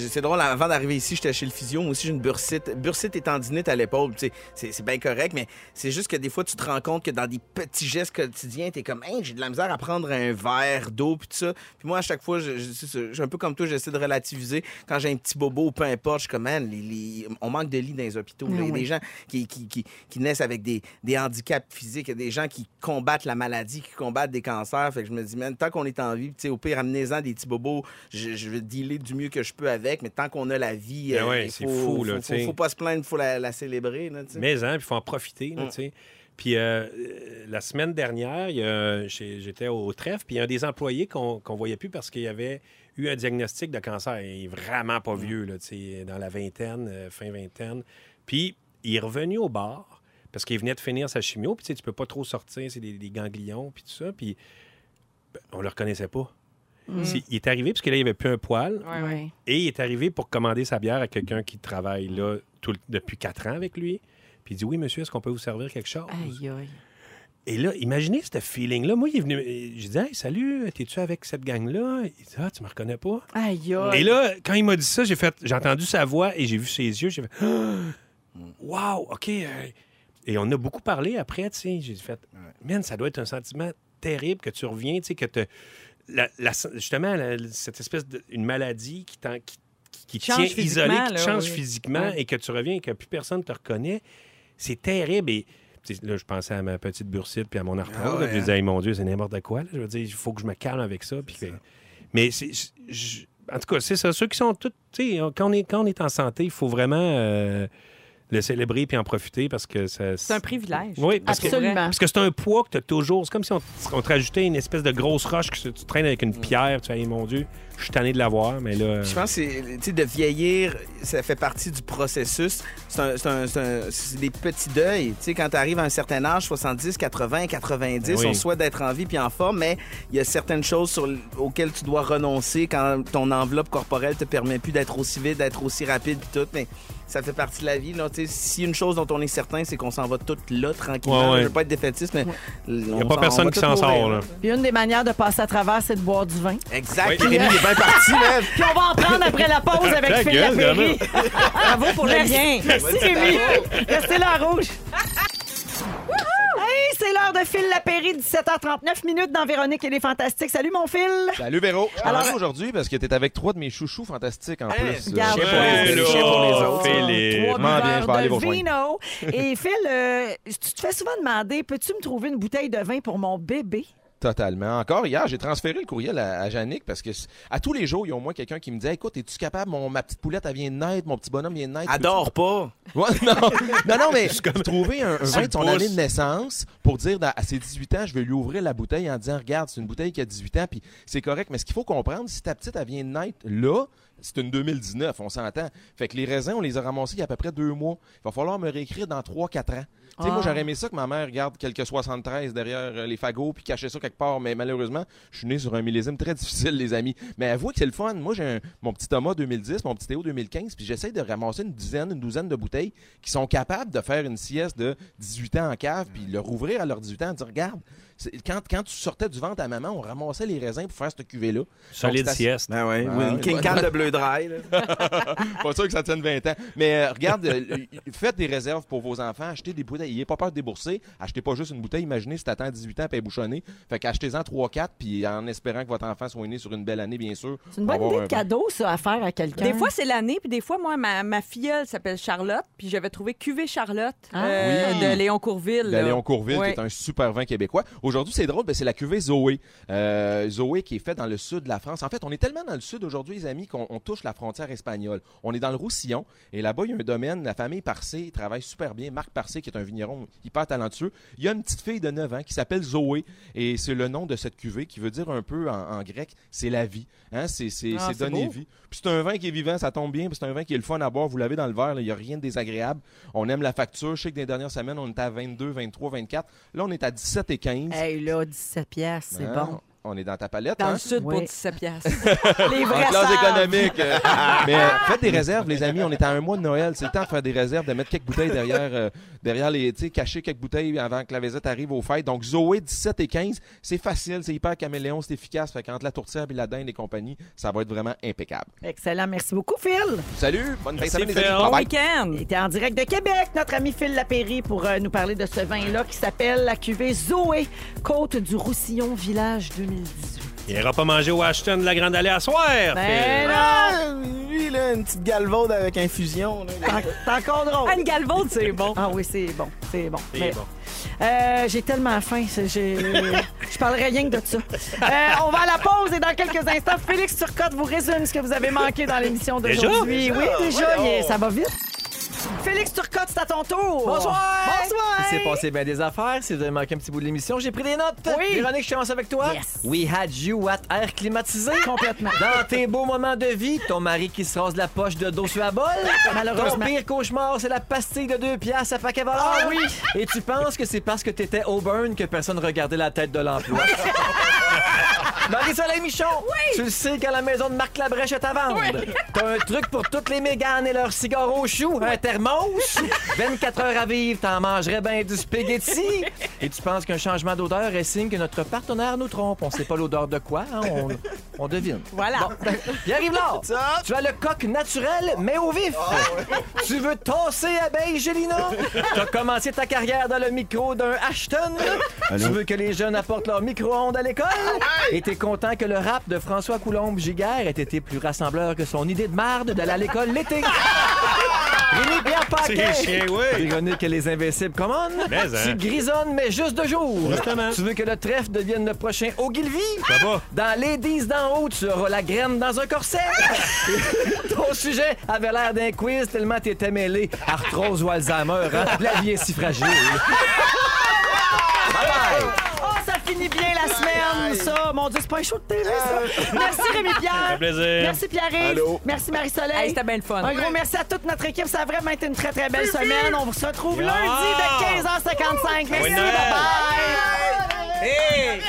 c'est drôle, avant d'arriver ici, j'étais chez le physio. Moi aussi, j'ai une bursite. Bursite et tendinite à l'épaule. tu sais, C'est c'est bien correct, mais c'est juste que des fois, tu te rends compte que dans des petits gestes quotidiens, t'es comme, hey, j'ai de la misère à prendre un verre d'eau, puis tout ça. Puis moi, à chaque fois, je, suis un peu comme toi, j'essaie de relativiser. Quand j'ai un petit bobo, peu importe, je suis comme, man, les- les- on manque de lits dans les hôpitaux. Il y a Ah des gens qui, qui, qui, qui naissent avec des, des handicaps physiques. Il y a des gens qui combattent la maladie, qui combattent des cancers. Fait que je me dis, man, tant qu'on est en vie, tu sais, au pire, amenez-en des petits bobos. Je, je vais dealer du mieux que je peux avec, mais tant qu'on a la vie, Ben euh, ouais, il c'est faut, fou, là, faut, faut, faut pas se plaindre, il faut la, la célébrer. Là. Mais, hein, puis il faut en profiter, là, Mm. Puis euh, euh, la semaine dernière, y j'étais au trèfle, puis il y a un des employés qu'on qu'on voyait plus parce qu'il avait eu un diagnostic de cancer. Il est vraiment pas vieux, là, tu sais, dans la vingtaine, euh, fin vingtaine. Puis il est revenu au bar parce qu'il venait de finir sa chimio, puis tu peux pas trop sortir, c'est des, des ganglions, puis tout ça, puis ben, on le reconnaissait pas. Mm. Il est arrivé parce que là, il n'y avait plus un poil. Ouais, ouais. Et il est arrivé pour commander sa bière à quelqu'un qui travaille là tout depuis quatre ans avec lui. Puis il dit Oui, monsieur, est-ce qu'on peut vous servir quelque chose? Aïe, aïe. Et là, imaginez ce feeling-là. Moi, il est venu. J'ai dit Hey, salut, t'es-tu avec cette gang-là? Il dit Ah, tu me reconnais pas Aïe, aïe. Et là, quand il m'a dit ça, j'ai fait, j'ai entendu sa voix et j'ai vu ses yeux. J'ai fait, wow, ok. euh. Et on a beaucoup parlé après, tu sais. J'ai fait, man, ça doit être un sentiment terrible que tu reviens, tu sais, que te- la- la- justement la- cette espèce de une maladie qui t'en- qui, qui te Change tient isolé, physiquement, qui te change oui. physiquement et que tu reviens et que plus personne te reconnaît, c'est terrible. Et là, je pensais à ma petite bursite puis à mon arthrose. Ah ouais, je hein? disais, Hey, mon Dieu, c'est n'importe quoi. là. Je veux dire, il faut que je me calme avec ça. Puis que- Mais je- en tout cas, c'est ça. Ceux qui sont tous, quand on est quand on est en santé, il faut vraiment euh, le célébrer puis en profiter parce que ça. C'est un privilège. Oui, parce que, Absolument. parce que c'est un poids que tu as toujours. C'est comme si on, on te rajoutait une espèce de grosse roche que tu traînes avec une pierre. Tu fais, mon Dieu, je suis tanné de l'avoir, mais là. Je pense que c'est, tu sais, de vieillir, ça fait partie du processus. C'est, un- c'est un- c'est un- c'est des petits deuils. Tu sais, quand tu arrives à un certain âge, 70, 80, 90, Oui. on souhaite d'être en vie puis en forme, mais il y a certaines choses sur, auxquelles tu dois renoncer quand ton enveloppe corporelle te permet plus d'être aussi vite, d'être aussi rapide puis tout. Mais ça fait partie de la vie. Là. Tu sais, Si une chose dont on est certain, c'est qu'on s'en va toutes là tranquillement. Ouais, ouais. Je veux pas être défaitiste, mais il n'y a pas personne qui s'en sort, là. Puis une des manières de passer à travers, c'est de boire du vin. Exact. Oui. Bien parti, man. Puis on va en prendre après la pause avec Ta Phil gueule, Lapéry. Bravo pour le Merci. lien. Merci Rémi. Restez là en rouge. Hey, c'est l'heure de Phil Lapéry, 17h39 minutes dans Véronique et les Fantastiques. Salut mon Phil. Salut Véro. Je Alors- Alors aujourd'hui parce que t'es avec trois de mes chouchous fantastiques en Hey, plus. Garde- Chien pour les- Ouais, chien pour les là, autres. Philippe. Trois viens, je vais aller vous rejoindre. Et Phil, euh, tu te fais souvent demander, peux-tu me trouver une bouteille de vin pour mon bébé? Totalement. Encore hier, j'ai transféré le courriel à, à Yannick parce que à tous les jours, il y a au moins quelqu'un qui me dit Écoute, es-tu capable, mon, ma petite poulette, elle vient de naître, mon petit bonhomme vient de naître. Adore pas. Ouais, non, non, non, mais trouver un, un vin de son année de naissance pour dire dans- à ses 18 ans, je vais lui ouvrir la bouteille en disant Regarde, c'est une bouteille qui a 18 ans, puis c'est correct. Mais ce qu'il faut comprendre, si ta petite, elle vient de naître là, c'est une 2019, on s'entend. Fait que les raisins, on les a ramassés il y a à peu près deux mois. Il va falloir me réécrire dans 3-4 ans. Tu sais, moi, Ah. j'aurais aimé ça que ma mère garde quelques 73 derrière euh, les fagots puis cacher ça quelque part, mais malheureusement, je suis né sur un millésime très difficile, les amis. Mais avouez que c'est le fun. Moi, j'ai mon petit Thomas 2010, mon petit Théo 2015, puis j'essaie de ramasser une dizaine, une douzaine de bouteilles qui sont capables de faire une sieste de 18 ans en cave, puis le rouvrir à leurs 18 ans en dire Regarde, quand, quand tu sortais du ventre à maman, on ramassait les raisins pour faire cette cuvée-là. Solide sieste. Ben ouais, Ah, une. King Can de bleu dry. pas sûr que ça tienne 20 ans. Mais euh, regarde, euh, faites des réserves pour vos enfants. Achetez des bouteilles. N'ayez pas peur de débourser. Achetez pas juste une bouteille. Imaginez si t'attends 18 ans et elle est bouchonnée. Fait qu'achetez-en 3-4 puis en espérant que votre enfant soit né sur une belle année, bien sûr. C'est une pour bonne idée de un- cadeau, ça, à faire à quelqu'un. Des fois, c'est l'année, puis des fois, moi, ma, ma filleule s'appelle Charlotte, puis j'avais trouvé Cuvée Charlotte Ah. euh, Oui. de Léon Courville. de là. Léon Courville, Ouais. qui est un super vin québécois. Aujourd'hui, c'est drôle, ben, c'est la cuvée Zoé. Euh, Zoé qui est faite dans le sud de la France. En fait, on est tellement dans le sud aujourd'hui, les amis, qu'on on touche la frontière espagnole. On est dans le Roussillon, et là-bas, il y a un domaine, la famille Parcé travaille super bien. Marc Parcé, qui est un vigneron hyper talentueux. Il y a une petite fille de 9 ans qui s'appelle Zoé, et c'est le nom de cette cuvée qui veut dire un peu en, en grec, c'est la vie. Hein? C'est Ah, donner beau. vie. Puis c'est un vin qui est vivant, ça tombe bien, puis c'est un vin qui est le fun à boire. Vous l'avez dans le verre, il n'y a rien de désagréable. On aime la facture. Je sais que dans les dernières semaines, on était à 22, 23, 24. Là, on est à 17 et 15. Hey, là, 17 pièces, c'est Hein? bon. On est dans ta palette. Dans hein? le sud Oui. pour 17 piastres. Les En vrais classe savent. économique. euh. Mais euh, faites des réserves, les amis. On est à un mois de Noël. C'est le temps de faire des réserves, de mettre quelques bouteilles derrière, euh, derrière les. Tu sais, cacher quelques bouteilles avant que la visite arrive aux fêtes. Donc, Zoé, 17 et 15, c'est facile, c'est hyper caméléon, c'est efficace. Fait qu'entre la tourtière et la dinde et compagnie, ça va être vraiment impeccable. Excellent. Merci beaucoup, Phil. Salut, bonne fin de semaine, les amis. Bon week-end! Il était en direct de Québec, notre ami Phil Lapéry, pour euh, nous parler de ce vin-là qui s'appelle la cuvée Zoé, côte du Roussillon Village 2018. Il ira pas manger au Ashton de la Grande Allée à soir. Ben non! Ah, lui, là, une petite galvaude avec infusion. t'es encore drôle. Anne Galvaude, c'est bon. Ah oui, c'est bon, c'est bon. C'est Mais- bon. Euh, j'ai tellement faim, c'est- j'ai- je parlerai rien que de ça. Euh, on va à la pause et dans quelques instants, Félix Turcotte vous résume ce que vous avez manqué dans l'émission Déjà? d'aujourd'hui. Oui, déjà, est- ça va vite. Félix Turcotte, c'est à ton tour. Bonsoir! Bonsoir! Il s'est passé bien des affaires. Si vous avez manqué un petit bout de l'émission, j'ai pris des notes. Oui. Véronique, je commence avec toi. Yes. We had you at air climatisé. Complètement. Dans tes beaux moments de vie, ton mari qui se rase la poche de dos sur la bolle. Malheureusement. Ton pire cauchemar, c'est la pastille de deux piastres à paquet volant. Ah oui. Et tu penses que c'est parce que t'étais Auburn que personne regardait la tête de l'emploi. Marie-Soleil Michon, tu le sais qu'à la maison de Marc Labrèche est à vendre. T'as un truc pour toutes les méganes et leurs cigares au chou, un thermos. 24 heures à vivre, t'en mangerais bien du spaghetti. Et tu penses qu'un changement d'odeur est signe que notre partenaire nous trompe. On sait pas l'odeur de quoi, hein, on, on devine. Voilà. Pierre-Yves Lard, tu as le coq naturel, mais au vif. Tu veux tasser abeille, Gélina? T'as commencé ta carrière dans le micro d'un Ashton. Tu veux que les jeunes apportent leur micro-ondes à l'école? Et t'es content que le rap de François Coulombe-Giguère ait été plus rassembleur que son idée de marde d'aller à l'école l'été. Rémi Pierre Paquet. C'est chien, oui. Véronique et les Invincibles Common. Mais, hein. Tu grisonnes, mais juste de jour. Justement. Tu veux que le trèfle devienne le prochain Ogilvy? Ça va. Dans Ladies d'en haut, tu auras la graine dans un corset. Ton sujet avait l'air d'un quiz tellement t'étais mêlé. Arthrose ou Alzheimer, hein? La vie est si fragile. Bye bye. Ça finit bien la semaine, ça. Mon Dieu, c'est pas un show de télé, ça. Merci, Rémi-Pierre. Ça fait plaisir. Merci, Pierre-Yves. Allô? Merci, Marie-Soleil. Hey, c'était bien le fun. Un gros merci à toute notre équipe. Ça a vraiment été une très, très belle semaine. On se retrouve Yeah. lundi de 15h55. Merci, bye-bye. Hey!